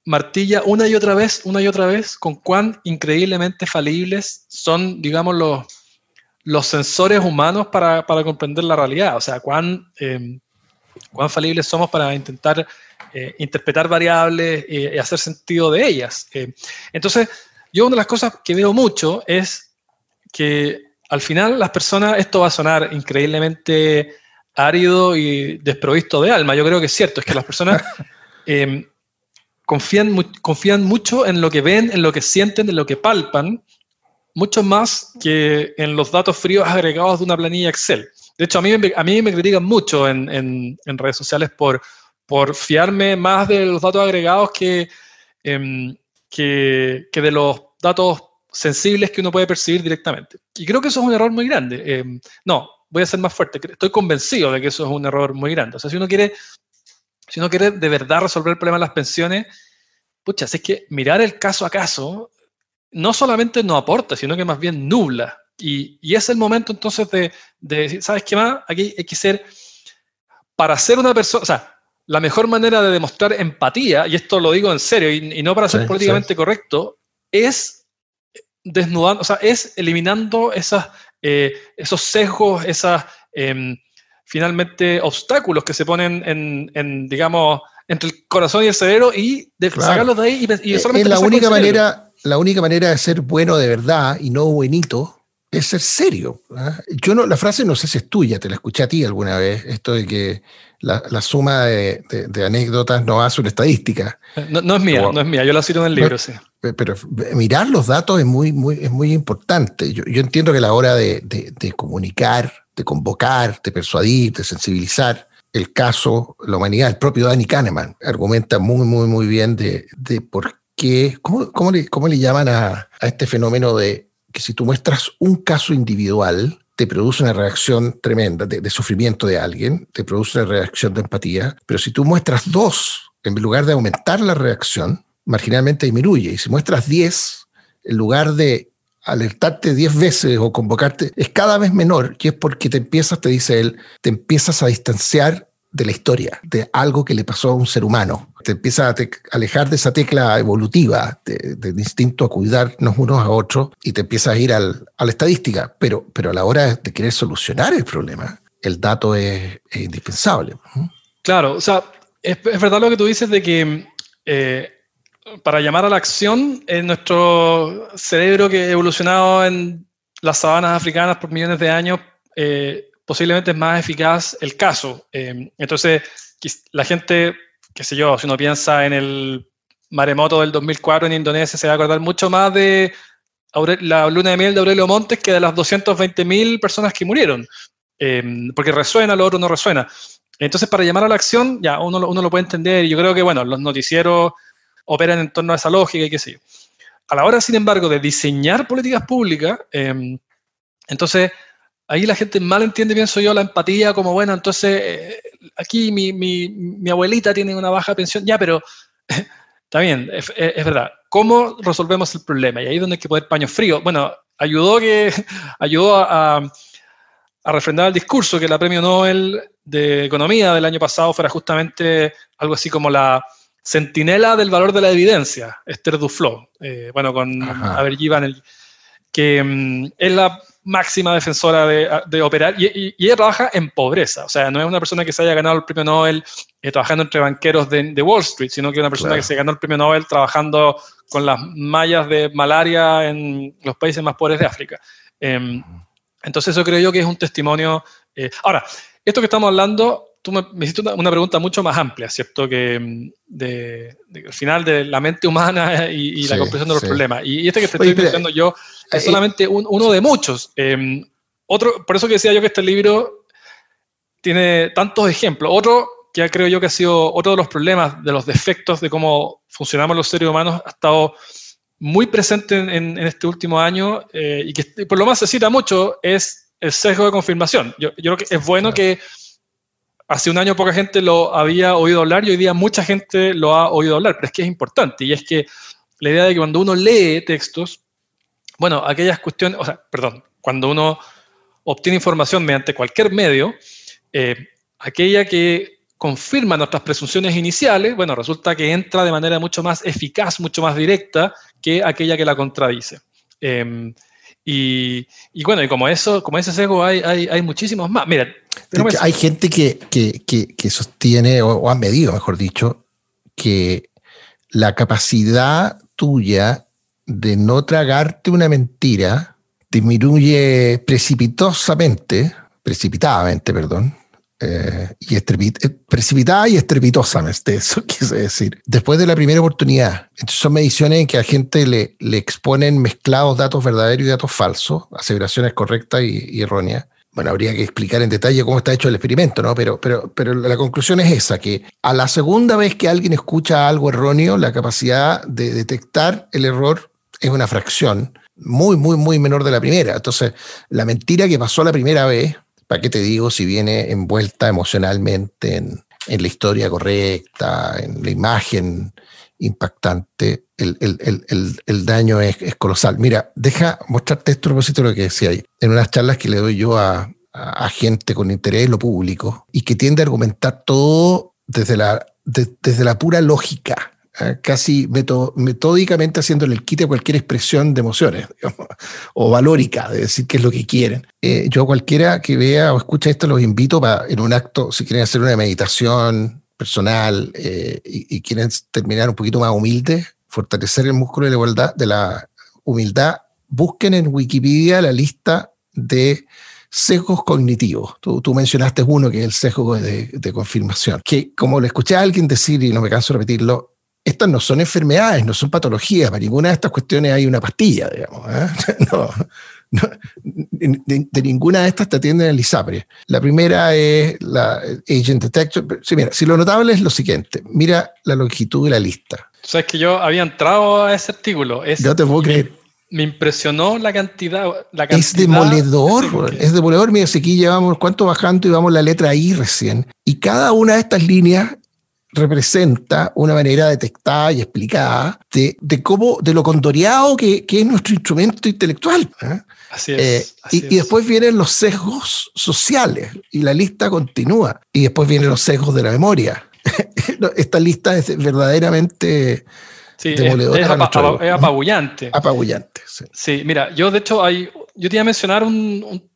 martilla una y otra vez, una y otra vez, con cuán increíblemente falibles son, digamos, los, los sensores humanos para, comprender la realidad. O sea, cuán, em, cuán falibles somos para intentar eh, interpretar variables y hacer sentido de ellas. Eh, entonces, yo una de las cosas que veo mucho es que al final las personas, esto va a sonar increíblemente árido y desprovisto de alma. Yo creo que es cierto, es que las personas confían, confían mucho en lo que ven, en lo que sienten, en lo que palpan, mucho más que en los datos fríos agregados de una planilla Excel. De hecho, a mí, a mí me critican mucho en, en, redes sociales por, por fiarme más de los datos agregados que, em, que, que, de los datos sensibles que uno puede percibir directamente. Y creo que eso es un error muy grande. Em, no, voy a ser más fuerte. Estoy convencido de que eso es un error muy grande. O sea, si uno quiere si uno quiere de verdad resolver el problema de las pensiones, pucha, es que mirar el caso a caso no solamente no aporta, sino que más bien nubla. Y, y es el momento entonces de, decir, ¿sabes qué más? Aquí hay que ser, para ser una persona, o sea, la mejor manera de demostrar empatía, y esto lo digo en serio, y, no para ser políticamente correcto, es desnudando, o sea, es eliminando esas, eh, esos sesgos, esas... Em, finalmente obstáculos que se ponen en, digamos, entre el corazón y el cerebro y de, sacarlos de ahí y, solamente es la única manera la única manera de ser bueno de verdad y no buenito es ser serio. ¿ah? Yo no, la frase no sé si es tuya, te la escuché a ti alguna vez, esto de que la, suma de, anécdotas no hace una estadística. No, es mía, no es mía, yo la cito en el libro, sí. Pero mirar los datos es muy, muy, es muy importante. Yo, entiendo que la hora de, comunicar, de convocar, de persuadir, de sensibilizar, el caso, la humanidad, el propio Danny Kahneman argumenta muy, muy, muy bien de, por qué, cómo, cómo, le, cómo le llaman a, a este fenómeno de que si tú muestras un caso individual, te produce una reacción tremenda de, sufrimiento de alguien, te produce una reacción de empatía, pero si tú muestras dos, en lugar de aumentar la reacción, marginalmente disminuye. Y si muestras diez, en lugar de alertarte diez veces o convocarte, es cada vez menor, y es porque te empiezas, te dice él, te empiezas a distanciar de la historia, de algo que le pasó a un ser humano. Te empieza a alejar de esa tecla evolutiva, del instinto a cuidarnos unos a otros, y te empiezas a ir al, a la estadística. Pero, pero a la hora de querer solucionar el problema, el dato es, indispensable. Claro, o sea, es, verdad lo que tú dices de que eh, para llamar a la acción, en nuestro cerebro que ha evolucionado en las sabanas africanas por millones de años, eh, posiblemente es más eficaz el caso. Eh, entonces, la gente, qué sé yo, si uno piensa en el maremoto del 2004 en Indonesia, se va a acordar mucho más de la luna de miel de Aurelio Montes que de las 220.000 personas que murieron, eh, porque resuena, lo otro no resuena. Entonces, para llamar a la acción, ya uno, uno lo puede entender y yo creo que, bueno, los noticieros operan en torno a esa lógica y qué sé yo. A la hora, sin embargo, de diseñar políticas públicas, eh, entonces ahí la gente mal entiende, pienso yo, la empatía como, bueno, entonces eh, aquí mi, mi, mi, abuelita tiene una baja pensión, ya, pero está bien, es, verdad. ¿Cómo resolvemos el problema? Y ahí es donde hay que poner paño frío. Bueno, ayudó, que, ayudó a, a refrendar el discurso que la premio Nobel de Economía del año pasado fuera justamente algo así como la centinela del valor de la evidencia, Esther Duflo, eh, bueno, con Abergivan, que mm, es la máxima defensora de, operar y, ella trabaja en pobreza, o sea, no es una persona que se haya ganado el premio Nobel eh, trabajando entre banqueros de, Wall Street, sino que es una persona que se ganó el premio Nobel trabajando con las mallas de malaria en los países más pobres de África. Em, entonces eso creo yo que es un testimonio. Eh, ahora, esto que estamos hablando, tú me, hiciste una, pregunta mucho más amplia, ¿cierto? Que em, de, al final de la mente humana y, la comprensión de los problemas. Y, este que te estoy explicando yo es solamente uno de muchos. Em, otro, por eso que decía yo que este libro tiene tantos ejemplos. Otro que creo yo que ha sido otro de los problemas, de los defectos de cómo funcionamos los seres humanos, ha estado muy presente en, este último año eh, y que por lo más se cita mucho es el sesgo de confirmación. Yo, yo creo que es bueno que hace un año poca gente lo había oído hablar y hoy día mucha gente lo ha oído hablar, pero es que es importante y es que la idea de que cuando uno lee textos, bueno, aquellas cuestiones, o sea, perdón, cuando uno obtiene información mediante cualquier medio, eh, aquella que confirma nuestras presunciones iniciales, bueno, resulta que entra de manera mucho más eficaz, mucho más directa que aquella que la contradice. Em, y, bueno, y como eso, como ese sesgo hay, hay, muchísimos más. Mira, hay gente que, que, sostiene, o, o, han medido, mejor dicho, que la capacidad tuya de no tragarte una mentira disminuye precipitosamente, precipitadamente, perdón, eh, y eh, precipitada y estrepitosamente, eso quise decir, después de la primera oportunidad. Entonces son mediciones en que a gente le, le exponen mezclados datos verdaderos y datos falsos, aseveraciones correctas y, erróneas. Bueno, habría que explicar en detalle cómo está hecho el experimento, ¿no? Pero, pero, pero la conclusión es esa, que a la segunda vez que alguien escucha algo erróneo, la capacidad de detectar el error es una fracción muy, muy, muy menor de la primera. Entonces, la mentira que pasó la primera vez, ¿para qué te digo si viene envuelta emocionalmente en, la historia correcta, en la imagen impactante, el, daño es, colosal. Mira, deja mostrarte esto a propósito de lo que decía ahí. En unas charlas que le doy yo a, gente con interés en lo público y que tiende a argumentar todo desde la, desde la pura lógica. Casi metódicamente haciéndole el quite a cualquier expresión de emociones, o valórica, de decir qué es lo que quieren. Eh, yo cualquiera que vea o escuche esto los invito para, en un acto, si quieren hacer una meditación personal eh, y, quieren terminar un poquito más humilde, fortalecer el músculo de la igualdad, de la humildad, busquen en Wikipedia la lista de sesgos cognitivos. Tú, mencionaste uno que es el sesgo de, confirmación, que como le escuché a alguien decir, y no me canso de repetirlo, estas no son enfermedades, no son patologías, para ninguna de estas cuestiones hay una pastilla, digamos. ¿eh? No, de, ninguna de estas te atienden el ISAPRE. La primera es la Agent Detector. Sí, mira, si lo notable es lo siguiente, mira la longitud de la lista. Sabes que yo había entrado a ese artículo. Es, no te puedo creer me impresionó la cantidad. La cantidad es demoledor, es demoledor. Mira, aquí llevamos cuánto bajando y vamos la letra I recién. Y cada una de estas líneas representa una manera detectada y explicada de, de cómo, de lo condoreado que, que es nuestro instrumento intelectual. ¿eh? Así es, eh, y, después vienen los sesgos sociales y la lista continúa. Y después vienen los sesgos de la memoria. Esta lista es verdaderamente Sí, es, apabullante. Apabullante, sí. mira, yo de hecho, hay, yo te iba a mencionar un,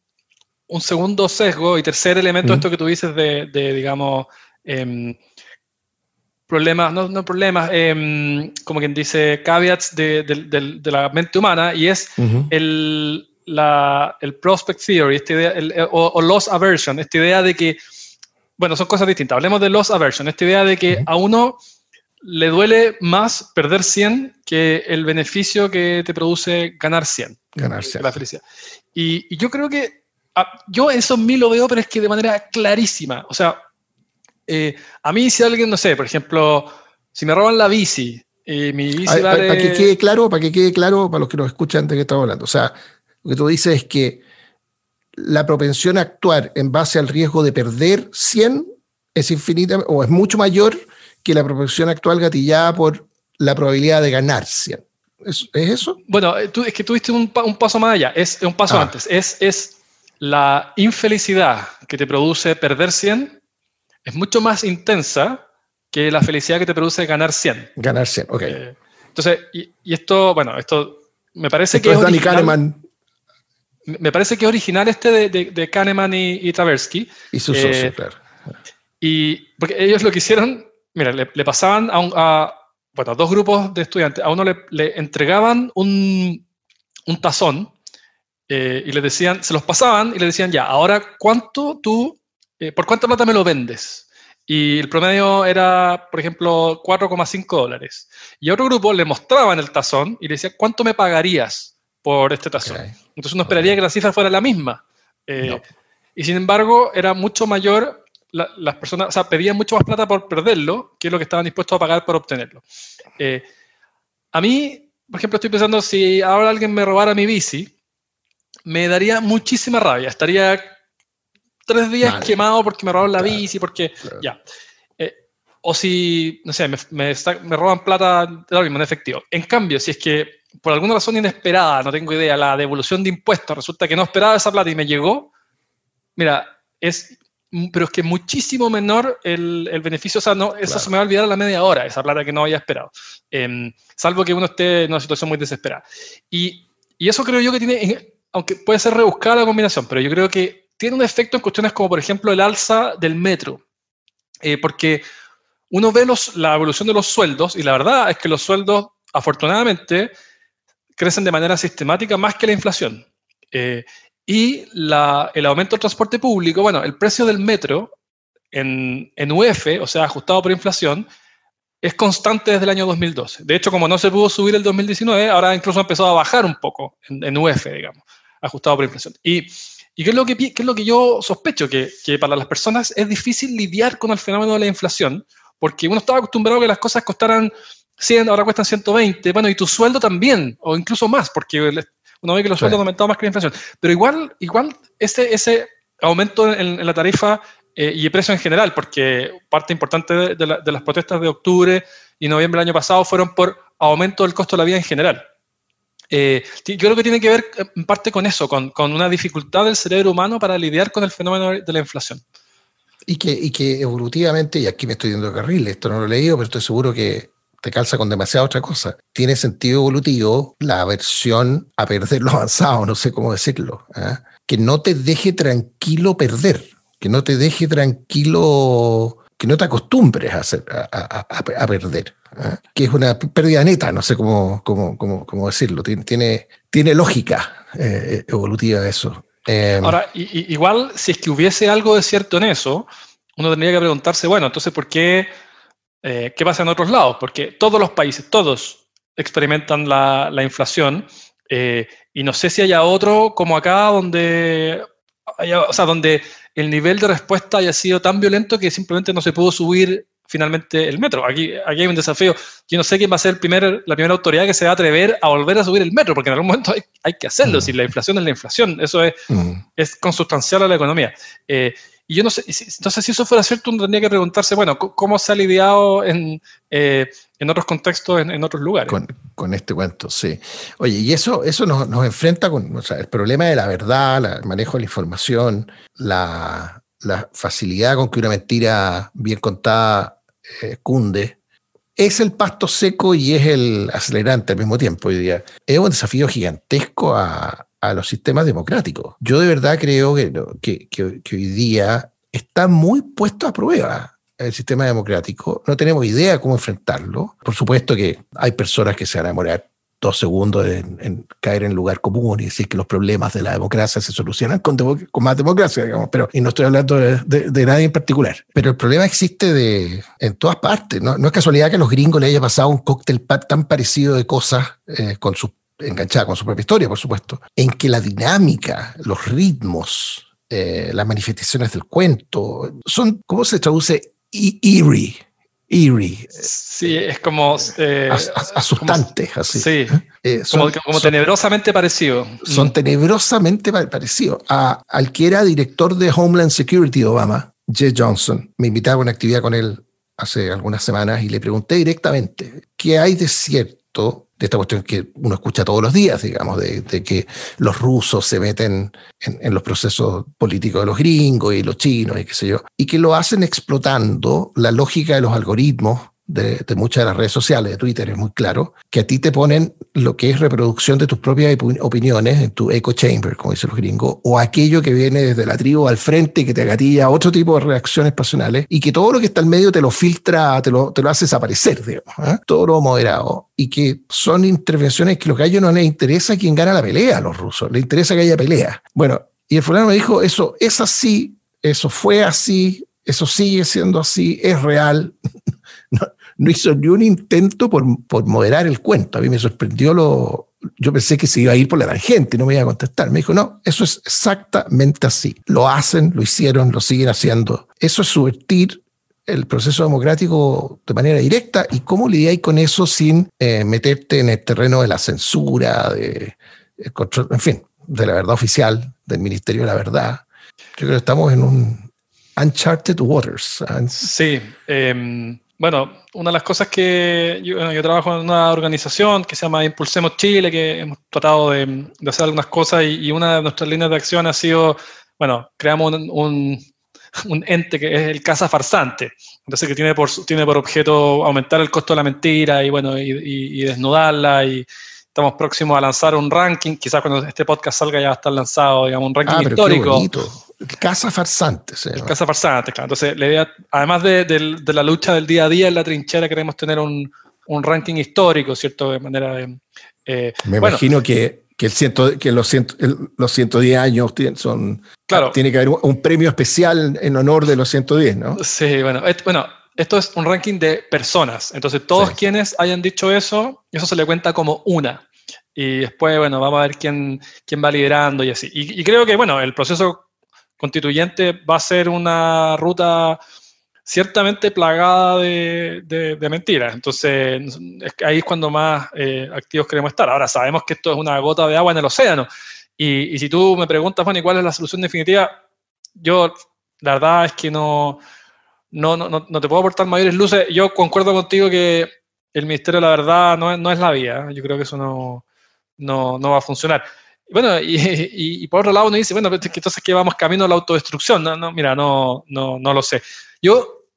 un, segundo sesgo y tercer elemento, esto que tú dices de, digamos, em, problemas, no, no problemas, em, como quien dice, caveats de, de, la mente humana, y es el, la, el prospect theory, esta idea, o, loss aversion, esta idea de que, bueno, son cosas distintas. Hablemos de loss aversion, esta idea de que a uno le duele más perder 100 que el beneficio que te produce ganar 100. Ganar 100. La felicidad. Y, yo creo que ah, yo eso en mí lo veo, pero es que de manera clarísima. O sea, eh, a mí si alguien, no sé, por ejemplo, si me roban la bici, y mi bici Para que quede claro, para que quede claro, para los que nos escuchan de qué estamos hablando. O sea, lo que tú dices es que la propensión a actuar en base al riesgo de perder 100 es infinita o es mucho mayor que la proporción actual gatillada por la probabilidad de ganar 100. ¿Es, eso? Bueno, eh, tú, es que tuviste un, un, paso más allá, es un paso ah. antes. Es, es la infelicidad que te produce perder 100 es mucho más intensa que la felicidad que te produce ganar 100. Ganar 100, ok. Eh, entonces, y, y, esto, bueno, esto me parece que es Danny Kahneman. Me parece que es original este de, de, de Kahneman y, y Tversky. Y su socio, eh, claro. Y porque ellos lo que hicieron Mira, le, pasaban a, bueno, dos grupos de estudiantes. A uno le, entregaban un, tazón eh, y le decían, se los pasaban y le decían, ya, ahora, ¿cuánto tú, eh, por cuánta plata me lo vendes? Y el promedio era, por ejemplo, 4,5 dólares. Y a otro grupo le mostraban el tazón y le decían, ¿cuánto me pagarías por este tazón? Entonces uno esperaría que la cifra fuera la misma. Eh, y sin embargo, era mucho mayor las personas, o sea, pedían mucho más plata por perderlo que lo que estaban dispuestos a pagar por obtenerlo. Eh, a mí, por ejemplo, estoy pensando, si ahora alguien me robara mi bici, me daría muchísima rabia. Estaría tres días quemado porque me robaron la bici, porque ya. Eh, o si, no sé, me, me, me roban plata de lo mismo en efectivo. En cambio, si es que por alguna razón inesperada, no tengo idea, la devolución de impuestos, resulta que no esperaba esa plata y me llegó, mira, es pero es que muchísimo menor el, el beneficio, o sea, no, eso se me va a olvidar a la media hora, esa plata que no había esperado, em, salvo que uno esté en una situación muy desesperada. Y, y, eso creo yo que tiene, aunque puede ser rebuscada la combinación, pero yo creo que tiene un efecto en cuestiones como, por ejemplo, el alza del metro, eh, porque uno ve los, la evolución de los sueldos y la verdad es que los sueldos, afortunadamente, crecen de manera sistemática más que la inflación. Eh, y el aumento del transporte público, bueno, el precio del metro en, en UF, o sea, ajustado por inflación, es constante desde el año 2012. De hecho, como no se pudo subir el 2019, ahora incluso ha empezado a bajar un poco en, UF, digamos, ajustado por inflación. Y, y qué, es lo que, qué es lo que yo sospecho? Que, que, para las personas es difícil lidiar con el fenómeno de la inflación, porque uno estaba acostumbrado a que las cosas costaran 100, ahora cuestan 120, bueno, y tu sueldo también, o incluso más, porque uno ve que los sueldos han aumentado más que la inflación. Pero igual, igual ese, ese aumento en, la tarifa eh, y el precio en general, porque parte importante de, las protestas de octubre y noviembre del año pasado fueron por aumento del costo de la vida en general. Eh, yo creo que tiene que ver en parte con eso, con, con, una dificultad del cerebro humano para lidiar con el fenómeno de la inflación. Y que, y que evolutivamente, y aquí me estoy yendo de carril, esto no lo he leído, pero estoy seguro que te calza con demasiada otra cosa. Tiene sentido evolutivo la aversión a perder lo avanzado, no sé cómo decirlo. ¿eh? Que no te deje tranquilo perder, que no te deje tranquilo que no te acostumbres a, hacer, a, perder, ¿ah? que es una pérdida neta, no sé cómo, cómo, cómo, cómo decirlo, tiene, tiene, tiene lógica eh, evolutiva eso. Em, Ahora, igual, si es que hubiese algo de cierto en eso, uno tendría que preguntarse, bueno, entonces, ¿por qué? Eh, ¿Qué pasa en otros lados? Porque todos los países, todos experimentan la, la inflación eh, y no sé si haya otro como acá donde, o sea, donde el nivel de respuesta haya sido tan violento que simplemente no se pudo subir finalmente el metro. Aquí, aquí hay un desafío. Yo no sé quién va a ser el primer, la primera autoridad que se va a atrever a volver a subir el metro, porque en algún momento hay, hay que hacerlo. Mm. Si la inflación es la inflación, eso es, mm. es consustancial a la economía. Eh, y yo no sé, entonces si eso fuera cierto, uno tendría que preguntarse, bueno, ¿cómo se ha lidiado en, eh, en otros contextos, en, otros lugares? Con, este cuento, sí. Oye, y eso, eso nos, nos enfrenta con el problema de la verdad, el manejo de la información, la, la facilidad con que una mentira bien contada eh, cunde, es el pasto seco y es el acelerante al mismo tiempo hoy día. Es un desafío gigantesco a, a los sistemas democráticos. Yo de verdad creo que, que, que, hoy día está muy puesto a prueba el sistema democrático. No tenemos idea cómo enfrentarlo. Por supuesto que hay personas que se van a demorar dos segundos en, caer en lugar común y decir que los problemas de la democracia se solucionan con, con más democracia, digamos, pero, y no estoy hablando de, nadie en particular. Pero el problema existe en todas partes. ¿no? es casualidad que a los gringos le haya pasado un cóctel tan parecido de cosas eh, con sus enganchada con su propia historia, por supuesto, en que la dinámica, los ritmos, eh, las manifestaciones del cuento, son, ¿cómo se traduce? E-, eerie eerie. Sí, es como... Eh, asustantes, así. Sí, eh, son, como, tenebrosamente parecido. Son mm. tenebrosamente parecidos. al que era director de Homeland Security de Obama, Jay Johnson, me invitaba a una actividad con él hace algunas semanas y le pregunté directamente, ¿qué hay de cierto de esta cuestión que uno escucha todos los días, digamos, de, que los rusos se meten en, en, los procesos políticos de los gringos y los chinos y qué sé yo, y que lo hacen explotando la lógica de los algoritmos de, muchas de las redes sociales, de Twitter es muy claro, que a ti te ponen lo que es reproducción de tus propias opiniones en tu echo chamber, como dicen los gringos, o aquello que viene desde la tribu al frente y que te agatilla a otro tipo de reacciones pasionales y que todo lo que está al medio te lo filtra, te lo, te lo hace desaparecer, ¿eh? todo lo moderado. Y que son intervenciones que lo que a ellos no les interesa quién gana la pelea a los rusos, les interesa que haya pelea. Bueno, y el fulano me dijo, eso es así, eso fue así, eso sigue siendo así, es real. No, hizo ni un intento por, por, moderar el cuento. A mí me sorprendió lo... Yo pensé que se iba a ir por la tangente y no me iba a contestar. Me dijo, no, eso es exactamente así. Lo hacen, lo hicieron, lo siguen haciendo. Eso es subvertir el proceso democrático de manera directa y cómo lidiáis con eso sin eh, meterte en el terreno de la censura, de, control, en fin, de la verdad oficial, del Ministerio de la Verdad. Yo creo que estamos en un uncharted waters. Sí, eh, bueno, una de las cosas que yo, trabajo en una organización que se llama Impulsemos Chile, que hemos tratado de, hacer algunas cosas y, una de nuestras líneas de acción ha sido, bueno, creamos un, ente que es el Casa Farsante, entonces que tiene por, tiene por objeto aumentar el costo de la mentira y, bueno, y, desnudarla y estamos próximos a lanzar un ranking, quizás cuando este podcast salga ya va a estar lanzado, digamos, un ranking ah, histórico Casa farsante. Casa farsante, claro. Entonces, la idea, además de, la lucha del día a día en la trinchera, queremos tener un, ranking histórico, ¿cierto? De manera de... Eh, Me imagino que, que, el ciento, que los, los 110 años son... Claro. Tiene que haber un, premio especial en honor de los 110, ¿no? Sí, bueno. bueno, esto es un ranking de personas. Entonces, todos quienes hayan dicho eso, eso se le cuenta como una. Y después, bueno, vamos a ver quién, quién va liderando y así. Y, y creo que, bueno, el proceso constituyente va a ser una ruta ciertamente plagada de, mentiras. Entonces, ahí es cuando más eh, activos queremos estar. Ahora, sabemos que esto es una gota de agua en el océano. Y, si tú me preguntas, bueno, ¿y cuál es la solución definitiva? Yo, la verdad es que no, no, no, no te puedo aportar mayores luces. Yo concuerdo contigo que el Ministerio de la Verdad no no es la vía. Yo creo que eso no, no va a funcionar. Bueno, y, por otro lado uno dice, bueno, entonces que vamos camino a la autodestrucción. No, no, mira, no, no, no lo sé. Yo,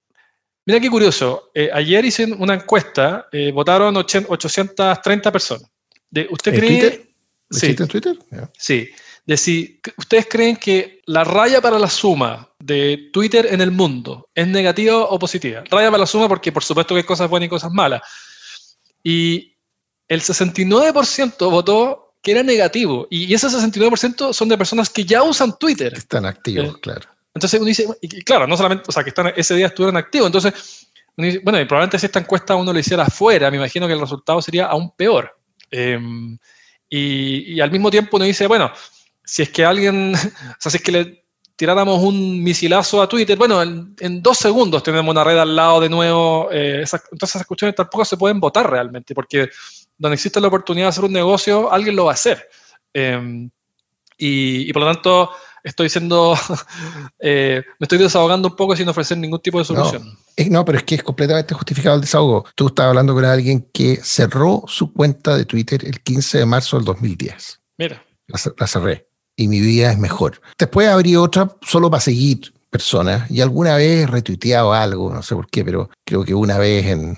mira qué curioso, eh, ayer hice una encuesta, eh, votaron 830 personas. De, ¿Usted ¿En cree? Twitter? sí. en Twitter? Sí. de si ustedes creen que la raya para la suma de Twitter en el mundo es negativa o positiva. Raya para la suma porque por supuesto que hay cosas buenas y cosas malas. Y el 69% votó que era negativo. Y ese 69% son de personas que ya usan Twitter. Están activos, eh, claro. Entonces uno dice, y claro, no solamente, o sea, que están, ese día estuvieron activos. Entonces, bueno, y probablemente si esta encuesta uno lo hiciera afuera, me imagino que el resultado sería aún peor. Em, y, al mismo tiempo uno dice, bueno, si es que alguien, o sea, si es que le tiráramos un misilazo a Twitter, bueno, en, dos segundos tenemos una red al lado de nuevo, eh, entonces esas cuestiones tampoco se pueden votar realmente, porque donde existe la oportunidad de hacer un negocio, alguien lo va a hacer. Em, y, por lo tanto, estoy siendo, eh, me estoy desahogando un poco sin ofrecer ningún tipo de solución. No, pero es que es completamente justificado el desahogo. Tú estabas hablando con alguien que cerró su cuenta de Twitter el 15 de marzo del 2010. Mira. La, cerré. Y mi vida es mejor. Después abrí otra solo para seguir personas y alguna vez he retuiteado algo, no sé por qué, pero creo que una vez en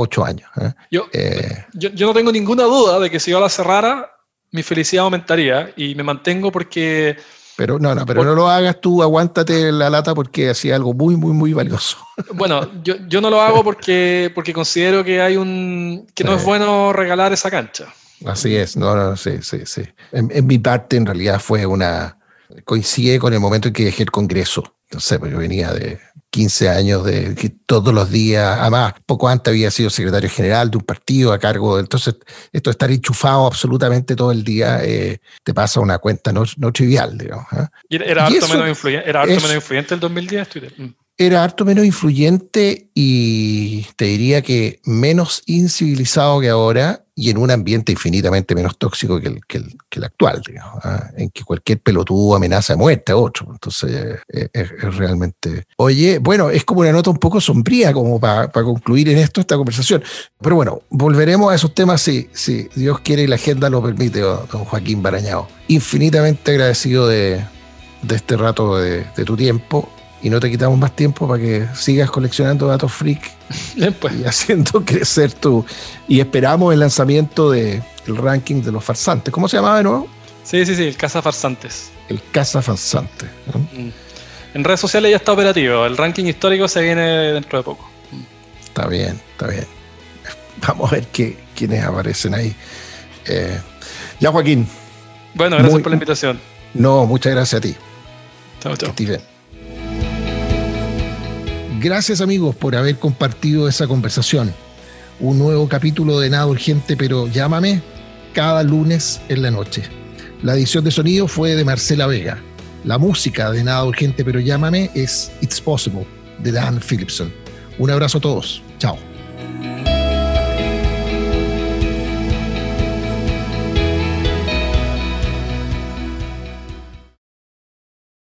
ocho años. ¿eh? Eh, yo, yo, no tengo ninguna duda de que si yo la cerrara, mi felicidad aumentaría y me mantengo porque pero no, no, pero no lo hagas tú, aguántate la lata porque hacía algo muy, muy, muy valioso. Bueno, yo, yo no lo hago porque, porque considero que hay un que no es bueno regalar esa cancha. Así es, no, no, sí, sí, sí. En, mi parte, en realidad, fue una. Coincide con el momento en que dejé el Congreso. No sé, porque yo venía de, 15 años de que todos los días, además, poco antes había sido secretario general de un partido a cargo, de, entonces esto de estar enchufado absolutamente todo el día eh, te pasa una cuenta no, trivial, digamos. ¿eh? ¿Era, harto, menos, influyente, era harto menos influyente el 2010 Twitter? Mm era harto menos influyente y te diría que menos incivilizado que ahora y en un ambiente infinitamente menos tóxico que el, que el, actual, digamos, ¿ah? en que cualquier pelotudo amenaza de muerte a otro. Entonces eh, es, realmente... Oye, bueno, es como una nota un poco sombría como para concluir en esto esta conversación. Pero bueno, volveremos a esos temas si, si Dios quiere y la agenda lo permite, don Joaquín Barañao. Infinitamente agradecido de, de este rato de, de tu tiempo y no te quitamos más tiempo para que sigas coleccionando datos freak pues. y haciendo crecer tu. Y esperamos el lanzamiento del ranking de los farsantes. ¿Cómo se llamaba de nuevo? Sí, sí, sí, el Casa Farsantes. El Casa Farsante. Mm. En redes sociales ya está operativo. El ranking histórico se viene dentro de poco. Está bien, está bien. Vamos a ver qué, quiénes aparecen ahí. Eh, ya, Joaquín. Bueno, gracias por la invitación. No, muchas gracias a ti. Chao, chao. Gracias amigos por haber compartido esa conversación. Un nuevo capítulo de Nada Urgente, pero llámame cada lunes en la noche. La edición de sonido fue de Marcela Vega. La música de Nada Urgente, pero llámame es It's Possible de Dan Philipson. Un abrazo a todos. Chao.